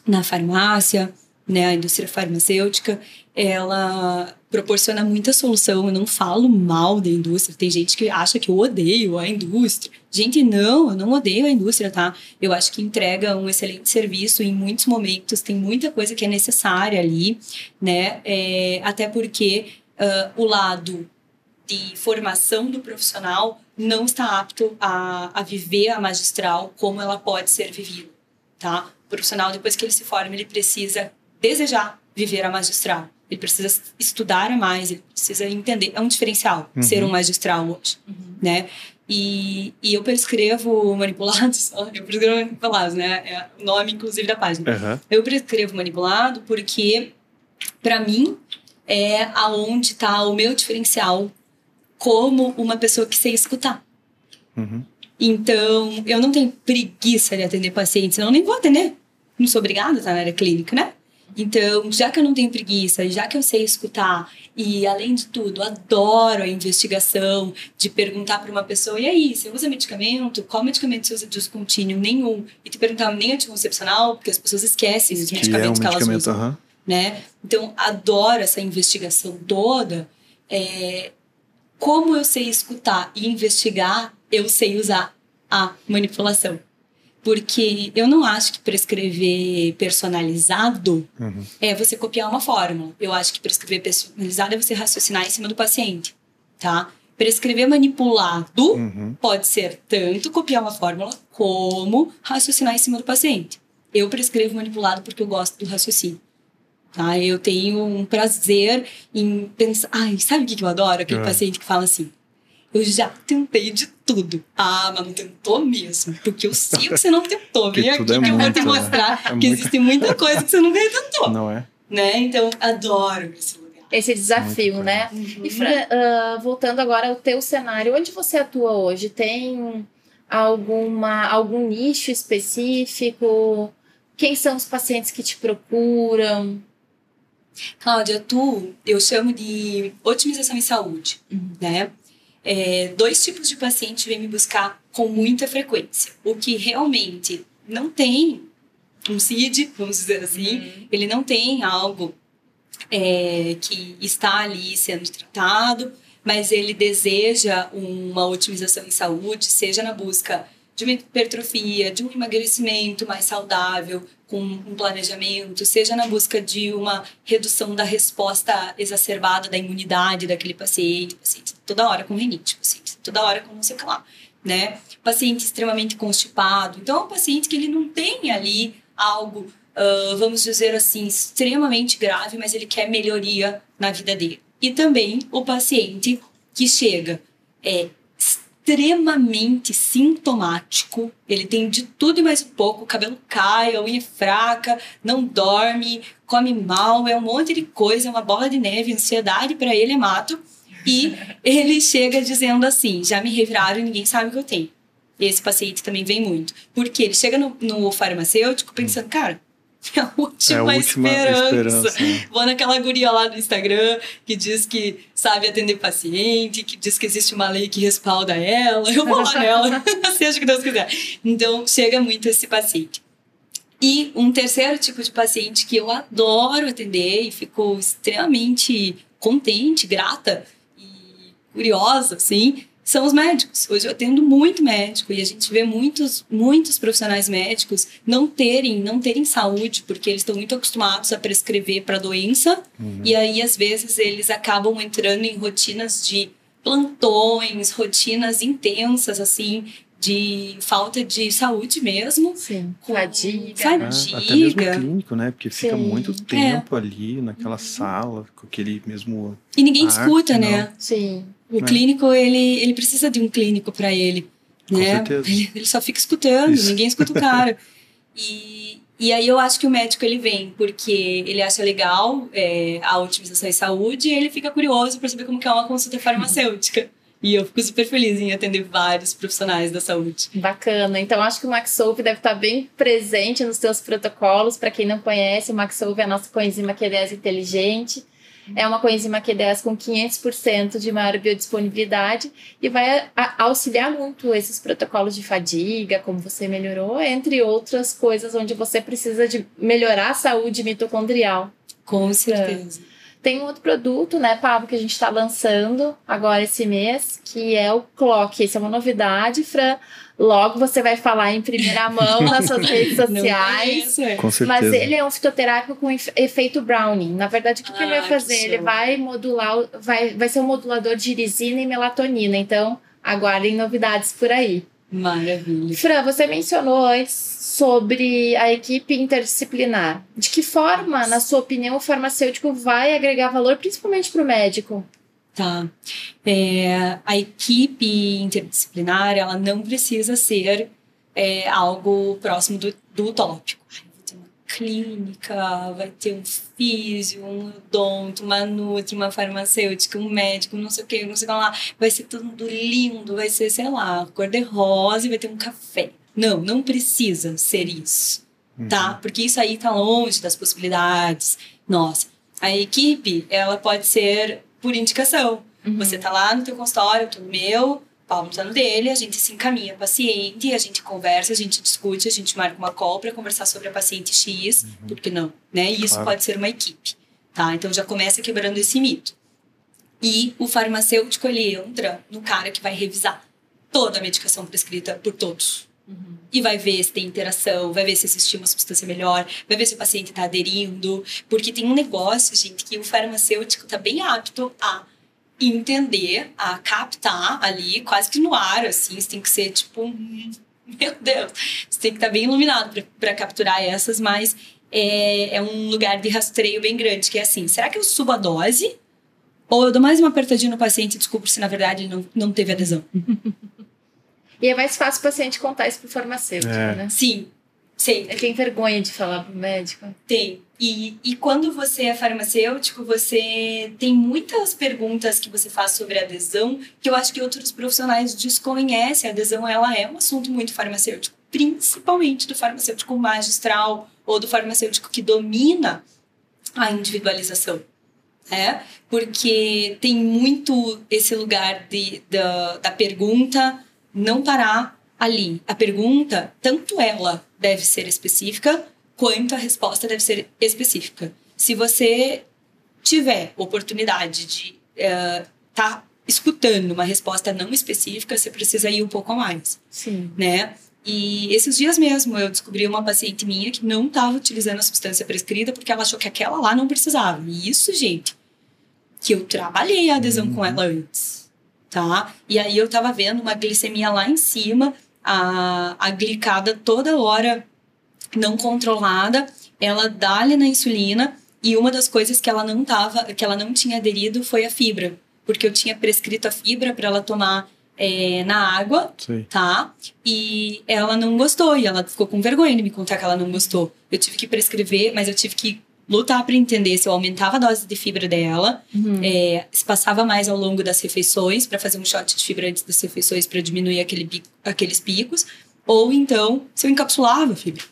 na farmácia, né, a indústria farmacêutica, ela proporciona muita solução. Eu não falo mal da indústria. Tem gente que acha que eu odeio a indústria. Gente, não, eu não odeio a indústria, tá? Eu acho que entrega um excelente serviço em muitos momentos. Tem muita coisa que é necessária ali, né? É, até porque ah, o lado de formação do profissional não está apto a, a viver a magistral como ela pode ser vivida, tá? O profissional, depois que ele se forma, ele precisa desejar viver a magistral. Ele precisa estudar mais, ele precisa entender. É um diferencial Uhum. ser um magistral hoje, né? E, e eu prescrevo manipulados, eu prescrevo manipulados, né? É o nome, inclusive, da página. Aham. Eu prescrevo manipulado porque, para mim, é aonde está o meu diferencial como uma pessoa que sei escutar. Uhum. Então, eu não tenho preguiça de atender pacientes, senão eu nem vou atender. Não sou obrigada a estar na área clínica, né? Então, já que eu não tenho preguiça, já que eu sei escutar, e além de tudo, adoro a investigação de perguntar para uma pessoa: e aí, você usa medicamento? Qual medicamento você usa de uso contínuo? Nenhum. E te perguntar nem anticoncepcional, porque as pessoas esquecem os Que é um medicamentos que elas medicamento, usam. Né? Então, adoro essa investigação toda. É, como eu sei escutar e investigar, eu sei usar a manipulação. Porque eu não acho que prescrever personalizado Uhum. é você copiar uma fórmula. Eu acho que prescrever personalizado é você raciocinar em cima do paciente, tá? Prescrever manipulado Uhum. pode ser tanto copiar uma fórmula como raciocinar em cima do paciente. Eu prescrevo manipulado porque eu gosto do raciocínio. Tá? Eu tenho um prazer em pensar. Ai, sabe o que eu adoro? Aquele Ah. paciente que fala assim: Eu já tentei de tudo. Ah, mas não tentou mesmo. Porque eu sei que você não tentou. Vem aqui é que eu vou te né? mostrar É que muito. existe muita coisa que você nunca tentou. Não é? Né? Então, adoro esse lugar. Esse desafio, Muito né? Uhum. E Fran, ah, voltando agora ao teu cenário, onde você atua hoje? Tem alguma algum nicho específico? Quem são os pacientes que te procuram? Cláudia, tu, eu chamo de otimização em saúde, né? É, dois tipos de paciente vêm me buscar com muita frequência. O que realmente não tem um CID, vamos dizer assim, ele não tem algo é, que está ali sendo tratado, mas ele deseja uma otimização em saúde, seja na busca de uma hipertrofia, de um emagrecimento mais saudável, com um planejamento, seja na busca de uma redução da resposta exacerbada da imunidade daquele paciente, paciente toda hora com rinite, paciente toda hora com não sei o que lá, né? Paciente extremamente constipado. Então, é um paciente que ele não tem ali algo, ah, vamos dizer assim, extremamente grave, mas ele quer melhoria na vida dele. E também o paciente que chega é extremamente sintomático. Ele tem de tudo e mais um pouco. O cabelo cai, a unha é fraca, não dorme, come mal, é um monte de coisa, é uma bola de neve. Ansiedade para ele é mato. E ele chega dizendo assim: já me reviraram e ninguém sabe o que eu tenho. Esse paciente também vem muito. Porque ele chega no, no farmacêutico pensando, cara, é a última, É a última esperança. esperança, né? Vou naquela guria lá do Instagram que diz que sabe atender paciente, que diz que existe uma lei que respalda ela. Eu vou lá nela, seja o que Deus quiser. Então, chega muito esse paciente. E um terceiro tipo de paciente que eu adoro atender e fico extremamente contente, grata e curiosa, assim, são os médicos. Hoje eu atendo muito médico e a gente vê muitos, muitos profissionais médicos não terem, não terem saúde porque eles estão muito acostumados a prescrever para doença e aí às vezes eles acabam entrando em rotinas de plantões, rotinas intensas assim de falta de saúde mesmo. Sim. Com Fadiga. fadiga. É, até mesmo clínico, né? Porque fica Sim. muito tempo ali naquela sala, com aquele mesmo. E ninguém Arte, escuta, não. né? Sim. O É. clínico, ele, ele precisa de um clínico para ele, Com né? certeza. Ele, ele só fica escutando, Isso. ninguém escuta o cara. E, e aí eu acho que o médico, ele vem porque ele acha legal é, a otimização em saúde e ele fica curioso para saber como que é uma consulta farmacêutica. E eu fico super feliz em atender vários profissionais da saúde. Bacana. Então, acho que o Maxolve deve estar bem presente nos seus protocolos. Para quem não conhece, o Maxolve é a nossa coenzima Q10 inteligente. É uma coenzima Q10 com 500% de maior biodisponibilidade e vai auxiliar muito esses protocolos de fadiga, como você melhorou, entre outras coisas onde você precisa de melhorar a saúde mitocondrial. Com certeza. Tem um outro produto, né, Pablo, que a gente está lançando agora esse mês, que é o Clock. Esse é uma novidade, Fran. Logo você vai falar em primeira mão nas suas redes sociais. é. Com certeza. Mas ele é um fitoterápico com efe- efeito Browning. Na verdade, o que, que ele Ah, vai fazer? que Ele vai modular, vai, vai ser um modulador de irisina e melatonina. Então, aguardem novidades por aí. Maravilha. Fran, você mencionou antes sobre a equipe interdisciplinar. De que forma, na sua opinião, o farmacêutico vai agregar valor, principalmente para o médico? Tá. É, a equipe interdisciplinar, ela não precisa ser é, algo próximo do, do utópico. Ai, Vai ter uma clínica, vai ter um físio, um odonto, uma nutri, uma farmacêutica, um médico, não sei o que, não sei o que lá. Vai ser mundo lindo, vai ser, sei lá, cor-de-rosa e vai ter um café. Não, não precisa ser isso Uhum. tá? Porque isso aí tá longe das possibilidades. Nossa, a equipe, ela pode ser por indicação. Você tá lá no teu consultório, eu tô no meu, Paulo tá no dele, a gente se encaminha a paciente, a gente conversa, a gente discute, a gente marca uma call para conversar sobre a paciente X, por que não? Né? E isso Claro. pode ser uma equipe, tá? Então já começa quebrando esse mito. E o farmacêutico, ele entra no cara que vai revisar toda a medicação prescrita por todos e vai ver se tem interação, vai ver se existe uma substância melhor, vai ver se o paciente está aderindo, porque tem um negócio, gente, que o farmacêutico está bem apto a entender, a captar ali, quase que no ar, assim, você tem que ser tipo, meu Deus, você tem que estar bem iluminado para capturar essas, mas é, é um lugar de rastreio bem grande, que é assim, será que eu subo a dose? Ou eu dou mais uma apertadinha no paciente e descubro se na verdade não, não teve adesão? E é mais fácil o paciente contar isso pro farmacêutico, É. né? Sim, sempre. Ele tem vergonha de falar pro médico. Tem. E, e quando você é farmacêutico, você tem muitas perguntas que você faz sobre adesão que eu acho que outros profissionais desconhecem. A adesão ela é um assunto muito farmacêutico, principalmente do farmacêutico magistral ou do farmacêutico que domina a individualização. É, porque tem muito esse lugar de, da, da pergunta não parar ali. A pergunta, tanto ela deve ser específica, quanto a resposta deve ser específica. Se você tiver oportunidade de estar tá escutando uma resposta não específica, você precisa ir um pouco a mais, Sim. né? E esses dias mesmo eu descobri uma paciente minha que não estava utilizando a substância prescrita porque ela achou que aquela lá não precisava. E isso, gente, que eu trabalhei a adesão com ela antes, tá? E aí eu tava vendo uma glicemia lá em cima, a, a glicada toda hora não controlada, ela dá-lhe na insulina e uma das coisas que ela não tava, que ela não tinha aderido foi a fibra, porque eu tinha prescrito a fibra para ela tomar é, na água Sei. tá? E ela não gostou, e ela ficou com vergonha de me contar que ela não gostou. Eu tive que prescrever, mas eu tive que lutar para entender se eu aumentava a dose de fibra dela, Uhum. é, se passava mais ao longo das refeições para fazer um shot de fibra antes das refeições para diminuir aquele aqueles picos, ou então se eu encapsulava a fibra.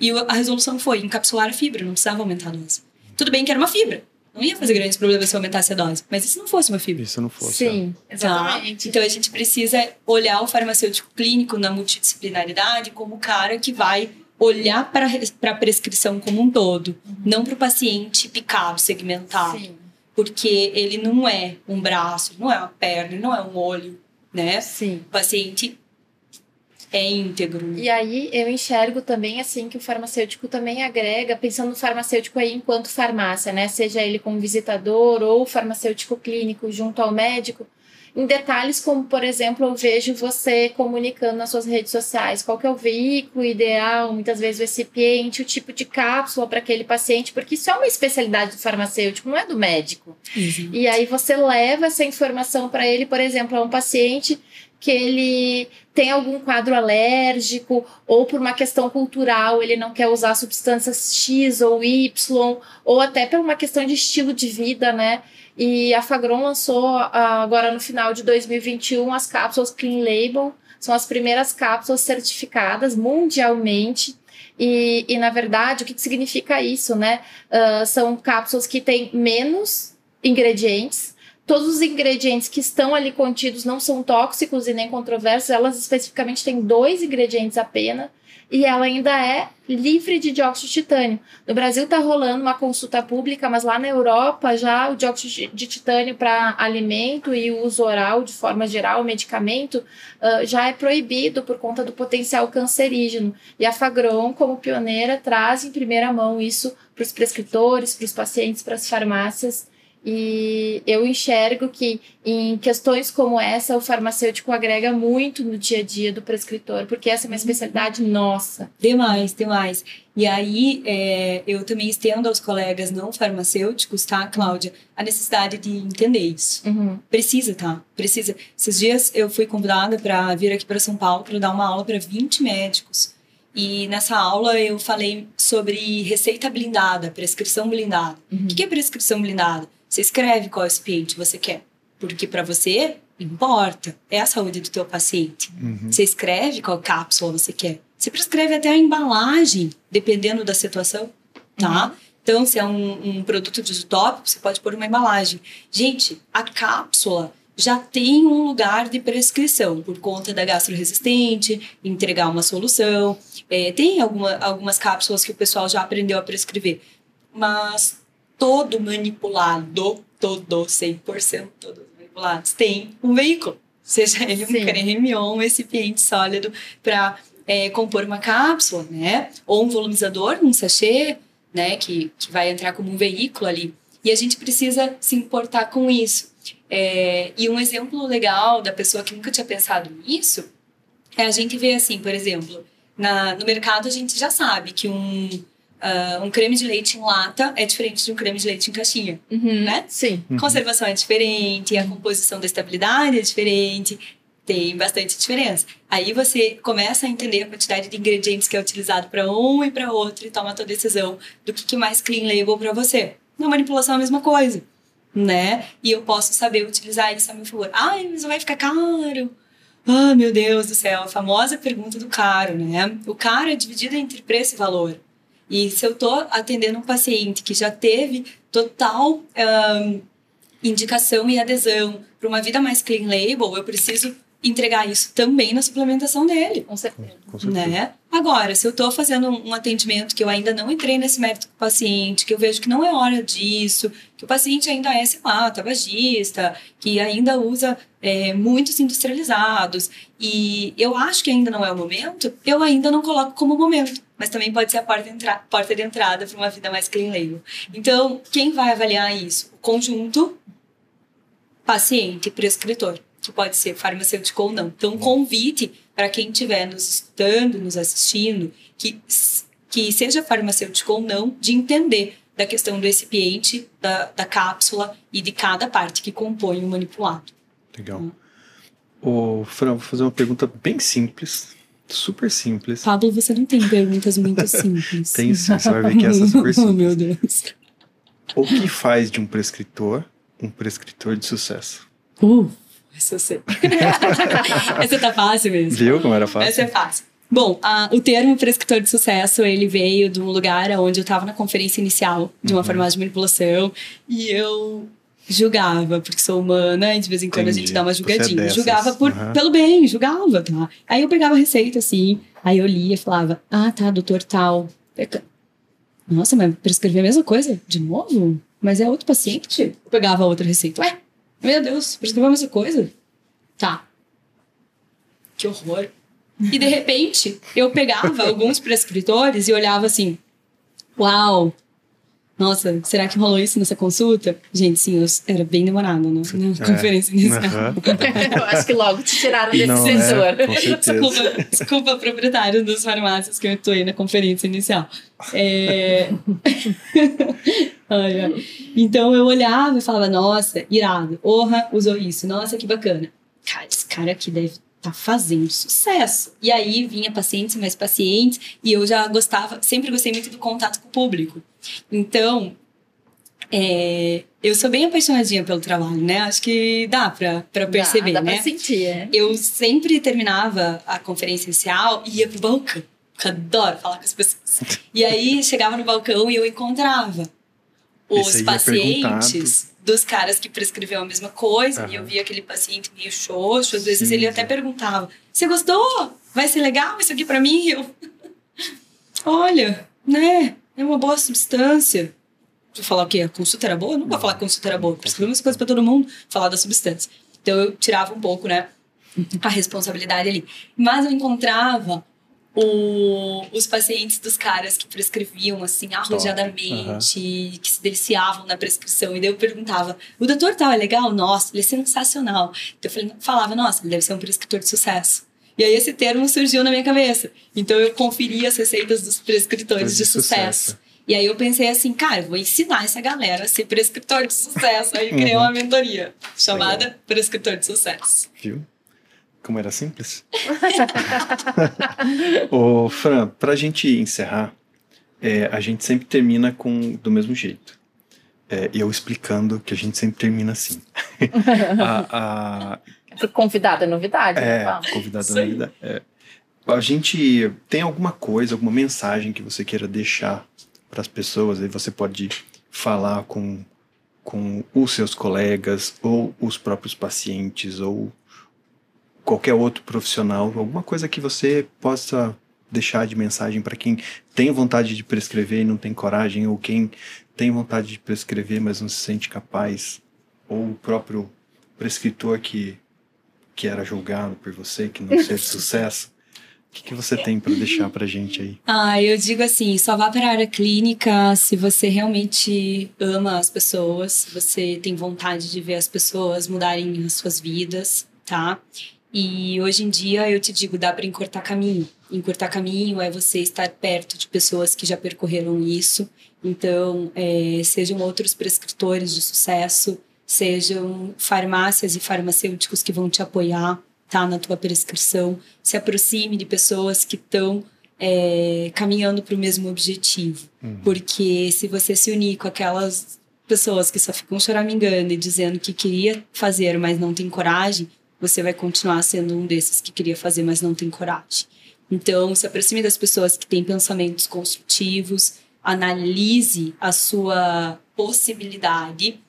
E a resolução foi encapsular a fibra, não precisava aumentar a dose. Tudo bem que era uma fibra, não ia fazer grandes problemas se eu aumentasse a dose, mas e se não fosse uma fibra? Isso não fosse. Sim, Tá? exatamente. Então a gente precisa olhar o farmacêutico clínico na multidisciplinaridade como o cara que vai olhar para a prescrição como um todo, não para o paciente picado, segmentado, Sim, porque ele não é um braço, não é uma perna, não é um olho, né? sim. O paciente é íntegro. E aí eu enxergo também assim que o farmacêutico também agrega, pensando no farmacêutico aí enquanto farmácia, né? Seja ele como visitador ou farmacêutico clínico junto ao médico, em detalhes como, por exemplo, eu vejo você comunicando nas suas redes sociais qual que é o veículo ideal, muitas vezes o recipiente, o tipo de cápsula para aquele paciente, porque isso é uma especialidade do farmacêutico, não é do médico. Exato. E aí você leva essa informação para ele, por exemplo, a um paciente que ele tem algum quadro alérgico ou por uma questão cultural ele não quer usar substâncias X ou Y ou até por uma questão de estilo de vida, né? E a Fagron lançou ah, agora no final de 2021 as cápsulas Clean Label, são as primeiras cápsulas certificadas mundialmente. E, e na verdade, o que, significa isso, né? Ah, são cápsulas que têm menos ingredientes. Todos os ingredientes que estão ali contidos não são tóxicos e nem controversos, elas especificamente têm dois ingredientes apenas e ela ainda é livre de dióxido de titânio. No Brasil está rolando uma consulta pública, mas lá na Europa já o dióxido de titânio para alimento e uso oral de forma geral, medicamento, uh, já é proibido por conta do potencial cancerígeno. E a Fagron, como pioneira, traz em primeira mão isso para os prescritores, para os pacientes, para as farmácias. E eu enxergo que em questões como essa, o farmacêutico agrega muito no dia a dia do prescritor, porque essa é uma especialidade nossa. Demais, demais. E aí, é, eu também estendo aos colegas não farmacêuticos, tá, Cláudia, a necessidade de entender isso. Uhum. Precisa, tá? Precisa. Esses dias eu fui convidada para vir aqui para São Paulo para dar uma aula para 20 médicos. E nessa aula eu falei sobre receita blindada, prescrição blindada. Uhum. O que é prescrição blindada? Você escreve qual recipiente você quer, porque para você importa, é a saúde do teu paciente. Uhum. Você escreve qual cápsula você quer. Você prescreve até a embalagem, dependendo da situação, tá? Então, se é um, um produto disotópico, você pode pôr uma embalagem. Gente, a cápsula já tem um lugar de prescrição por conta da gastroresistente, entregar uma solução. É, tem alguma, algumas cápsulas que o pessoal já aprendeu a prescrever, mas todo manipulado, todo 100% todos manipulados, tem um veículo. Seja ele um Sim. creme ou um recipiente sólido para é, compor uma cápsula, né? Ou um volumizador, um sachê, né? Que, que vai entrar como um veículo ali. E a gente precisa se importar com isso. É, e um exemplo legal da pessoa que nunca tinha pensado nisso é a gente ver assim, por exemplo, na, no mercado a gente já sabe que um, ah, um creme de leite em lata é diferente de um creme de leite em caixinha. Uhum. Né? Sim. Uhum. Conservação é diferente, a composição da estabilidade é diferente, tem bastante diferença. Aí você começa a entender a quantidade de ingredientes que é utilizado para um e para outro e toma a tua decisão do que, que mais clean label para você. Na manipulação é a mesma coisa, né? E eu posso saber utilizar isso a meu favor. Ai, mas vai ficar caro. Ah, meu Deus do céu, a famosa pergunta do caro, né? O caro é dividido entre preço e valor. E se eu tô atendendo um paciente que já teve total ahn, indicação e adesão para uma vida mais clean label, eu preciso entregar isso também na suplementação dele. Com certeza. Com certeza. Né? Agora, se eu estou fazendo um um atendimento que eu ainda não entrei nesse mérito com o paciente, que eu vejo que não é hora disso, que o paciente ainda é, sei lá, tabagista, que ainda usa é, muitos industrializados, e eu acho que ainda não é o momento, eu ainda não coloco como momento. Mas também pode ser a porta, entra porta de entrada para uma vida mais clean label. Então, quem vai avaliar isso? O conjunto paciente prescritor, que pode ser farmacêutico ou não. Então, convite para quem estiver nos escutando, nos assistindo, que, que seja farmacêutico ou não, de entender da questão do recipiente, da, da cápsula e de cada parte que compõe o manipulado. Legal. Ô, Fran, vou fazer uma pergunta bem simples. Super simples. Pablo, você não tem perguntas muito simples. tem sim, você vai ver que essa é super simples. oh, meu Deus. O que faz de um prescritor um prescritor de sucesso? Uh, essa eu sei. essa tá fácil mesmo. Viu como era fácil? Essa é fácil. Bom, a, o termo prescritor de sucesso, ele veio de um lugar onde eu estava na conferência inicial de uma uhum. farmácia de manipulação e eu julgava, porque sou humana e de vez em quando Entendi. a gente dá uma é julgadinha. É julgava por, uhum. pelo bem, julgava, tá? Aí eu pegava a receita assim, aí eu lia e falava, ah, tá, doutor tal. Nossa, mas prescrever a mesma coisa? De novo? Mas é outro paciente? Eu pegava outra receita. Ué, meu Deus, prescreveu a mesma coisa? Tá. Que horror. E de repente, eu pegava alguns prescritores e olhava assim: Uau, nossa, será que rolou isso nessa consulta? Gente, sim, eu, era bem demorado, né? Na é, conferência inicial. Uh eu acho que logo te tiraram desse Não, é, sensor. É, desculpa, desculpa, proprietário das farmácias que eu estou aí na conferência inicial. É... Então eu olhava e falava, nossa, irado, Orra usou isso, nossa, que bacana. Cara, esse cara aqui deve tá fazendo sucesso. E aí vinha pacientes mais pacientes e eu já gostava, sempre gostei muito do contato com o público. Então, é, eu sou bem apaixonadinha pelo trabalho, né? Acho que dá pra, pra perceber, dá, dá né? Pra sentir, é. Eu sempre terminava a conferência inicial e ia pro balcão. Adoro falar com as pessoas. E aí chegava no balcão e eu encontrava os pacientes dos caras que prescreviam a mesma coisa, uhum. e eu via aquele paciente meio xoxo, às vezes Sim. ele até perguntava: Você gostou? Vai ser legal isso aqui para mim? Eu, olha, né? É uma boa substância. Vou falar o quê? A consulta era boa? Eu não vou falar que a consulta era boa. Prescrevi umas coisas para todo mundo, falar da substância. Então eu tirava um pouco, né? A responsabilidade ali. Mas eu encontrava o, os pacientes dos caras que prescreviam assim arrojadamente, uhum. que se deliciavam na prescrição. E daí eu perguntava: o doutor tal é legal? Nossa, ele é sensacional. Então eu falava: nossa, ele deve ser um prescritor de sucesso. E aí esse termo surgiu na minha cabeça. Então eu conferi as receitas dos prescritores de, de sucesso. sucesso. E aí eu pensei assim, cara, eu vou ensinar essa galera a ser prescritor de sucesso. Aí criei uhum. uma mentoria chamada Legal. Prescritor de Sucesso. Viu? Como era simples? Ô, Fran, para a gente encerrar, é, a gente sempre termina com do mesmo jeito. É, eu explicando que a gente sempre termina assim. a, a... Convidado é novidade. É, né? convidado é novidade. É. A gente tem alguma coisa, alguma mensagem que você queira deixar para as pessoas, aí você pode falar com, com os seus colegas, ou os próprios pacientes, ou qualquer outro profissional, alguma coisa que você possa deixar de mensagem para quem tem vontade de prescrever e não tem coragem, ou quem tem vontade de prescrever, mas não se sente capaz, ou o próprio prescritor que, que era julgado por você, que não teve sucesso. O que, que você tem para deixar para gente aí? Ah, eu digo assim, só vá para a área clínica se você realmente ama as pessoas, se você tem vontade de ver as pessoas mudarem as suas vidas, tá? E hoje em dia eu te digo, dá para encurtar caminho. Encurtar caminho é você estar perto de pessoas que já percorreram isso. Então, é, sejam outros prescritores de sucesso, sejam farmácias e farmacêuticos que vão te apoiar tá, na tua prescrição. Se aproxime de pessoas que estão é, caminhando para o mesmo objetivo. Uhum. Porque se você se unir com aquelas pessoas que só ficam choramingando e dizendo que queria fazer, mas não tem coragem, você vai continuar sendo um desses que queria fazer, mas não tem coragem. Então, se aproxime das pessoas que têm pensamentos construtivos, analise a sua possibilidade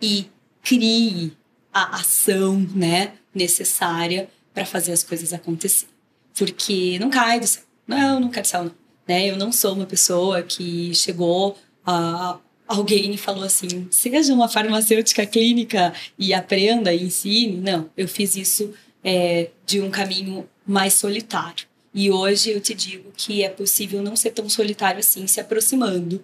e crie a ação, né, necessária para fazer as coisas acontecer. Porque não cai do céu. Não, não cai do céu, não. Né? Eu não sou uma pessoa que chegou a alguém falou assim: seja uma farmacêutica clínica e aprenda e ensine. Não, eu fiz isso é, de um caminho mais solitário. E hoje eu te digo que é possível não ser tão solitário assim, se aproximando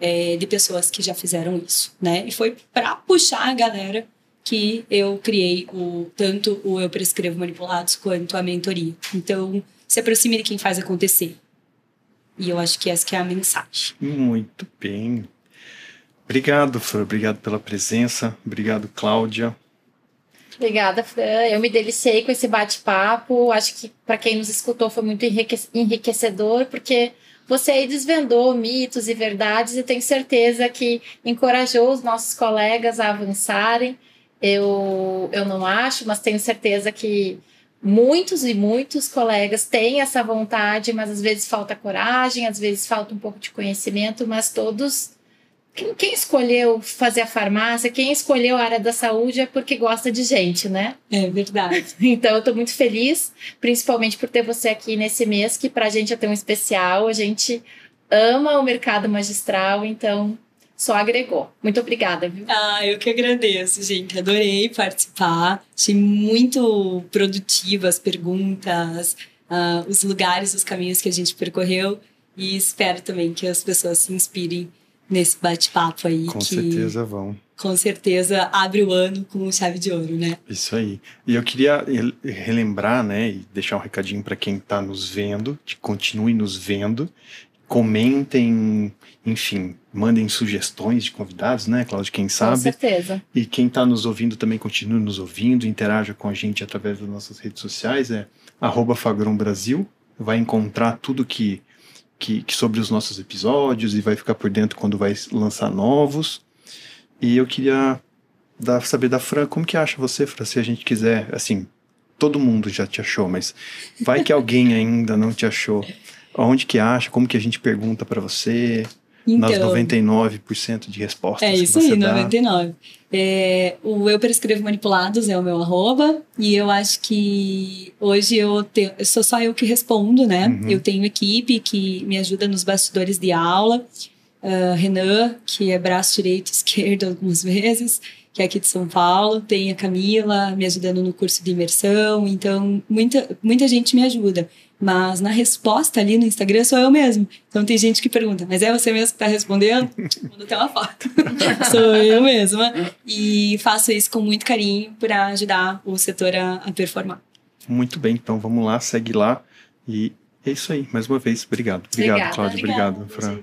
é, de pessoas que já fizeram isso, né? E foi para puxar a galera que eu criei o tanto o eu prescrevo manipulados quanto a mentoria. Então, se aproxime de quem faz acontecer. E eu acho que essa que é a mensagem. Muito bem. Obrigado, Fran. Obrigado pela presença. Obrigado, Cláudia. Obrigada, Fran. Eu me deliciei com esse bate-papo. Acho que para quem nos escutou foi muito enriquecedor, porque você aí desvendou mitos e verdades e tenho certeza que encorajou os nossos colegas a avançarem. Eu, eu não acho, mas tenho certeza que muitos e muitos colegas têm essa vontade, mas às vezes falta coragem, às vezes falta um pouco de conhecimento, mas todos quem, quem, escolheu fazer a farmácia, quem escolheu a área da saúde é porque gosta de gente, né? É verdade. Então eu estou muito feliz, principalmente por ter você aqui nesse mês, que para a gente é tão especial. A gente ama o mercado magistral, então só agregou. Muito obrigada, viu? Ah, eu que agradeço, gente. Adorei participar. Achei muito produtivas as perguntas, uh, os lugares, os caminhos que a gente percorreu. E espero também que as pessoas se inspirem nesse bate-papo aí. Com que, certeza vão. Com certeza abre o ano com chave de ouro, né? Isso aí. E eu queria relembrar, né, e deixar um recadinho para quem está nos vendo, que continue nos vendo, comentem, enfim, mandem sugestões de convidados, né, Cláudia, quem sabe. Com certeza. E quem está nos ouvindo também continue nos ouvindo, interaja com a gente através das nossas redes sociais, é arroba Fagron Brasil, vai encontrar tudo que que, que, sobre os nossos episódios e vai ficar por dentro quando vai lançar novos. E eu queria dar, saber da Fran, como que acha você, Fran, se a gente quiser, assim, todo mundo já te achou, mas vai que alguém ainda não te achou. Onde que acha? Como que a gente pergunta para você? Então, nas 99% de respostas. É isso aí, 99%. É, o Eu Prescrevo Manipulados é o meu arroba, e eu acho que hoje eu, tenho, sou só eu que respondo, né? Uhum. Eu tenho equipe que me ajuda nos bastidores de aula. Uh, Renan, que é braço direito e esquerdo algumas vezes, que é aqui de São Paulo. Tem a Camila me ajudando no curso de imersão. Então, muita, muita gente me ajuda. Mas na resposta ali no Instagram sou eu mesmo. Então tem gente que pergunta, mas é você mesmo que está respondendo? Manda até uma foto. sou eu mesma. E faço isso com muito carinho para ajudar o setor a, a performar. Muito bem, então vamos lá, segue lá. E é isso aí, mais uma vez, obrigado. Obrigado, Obrigada, Cláudia. Obrigado, Fran.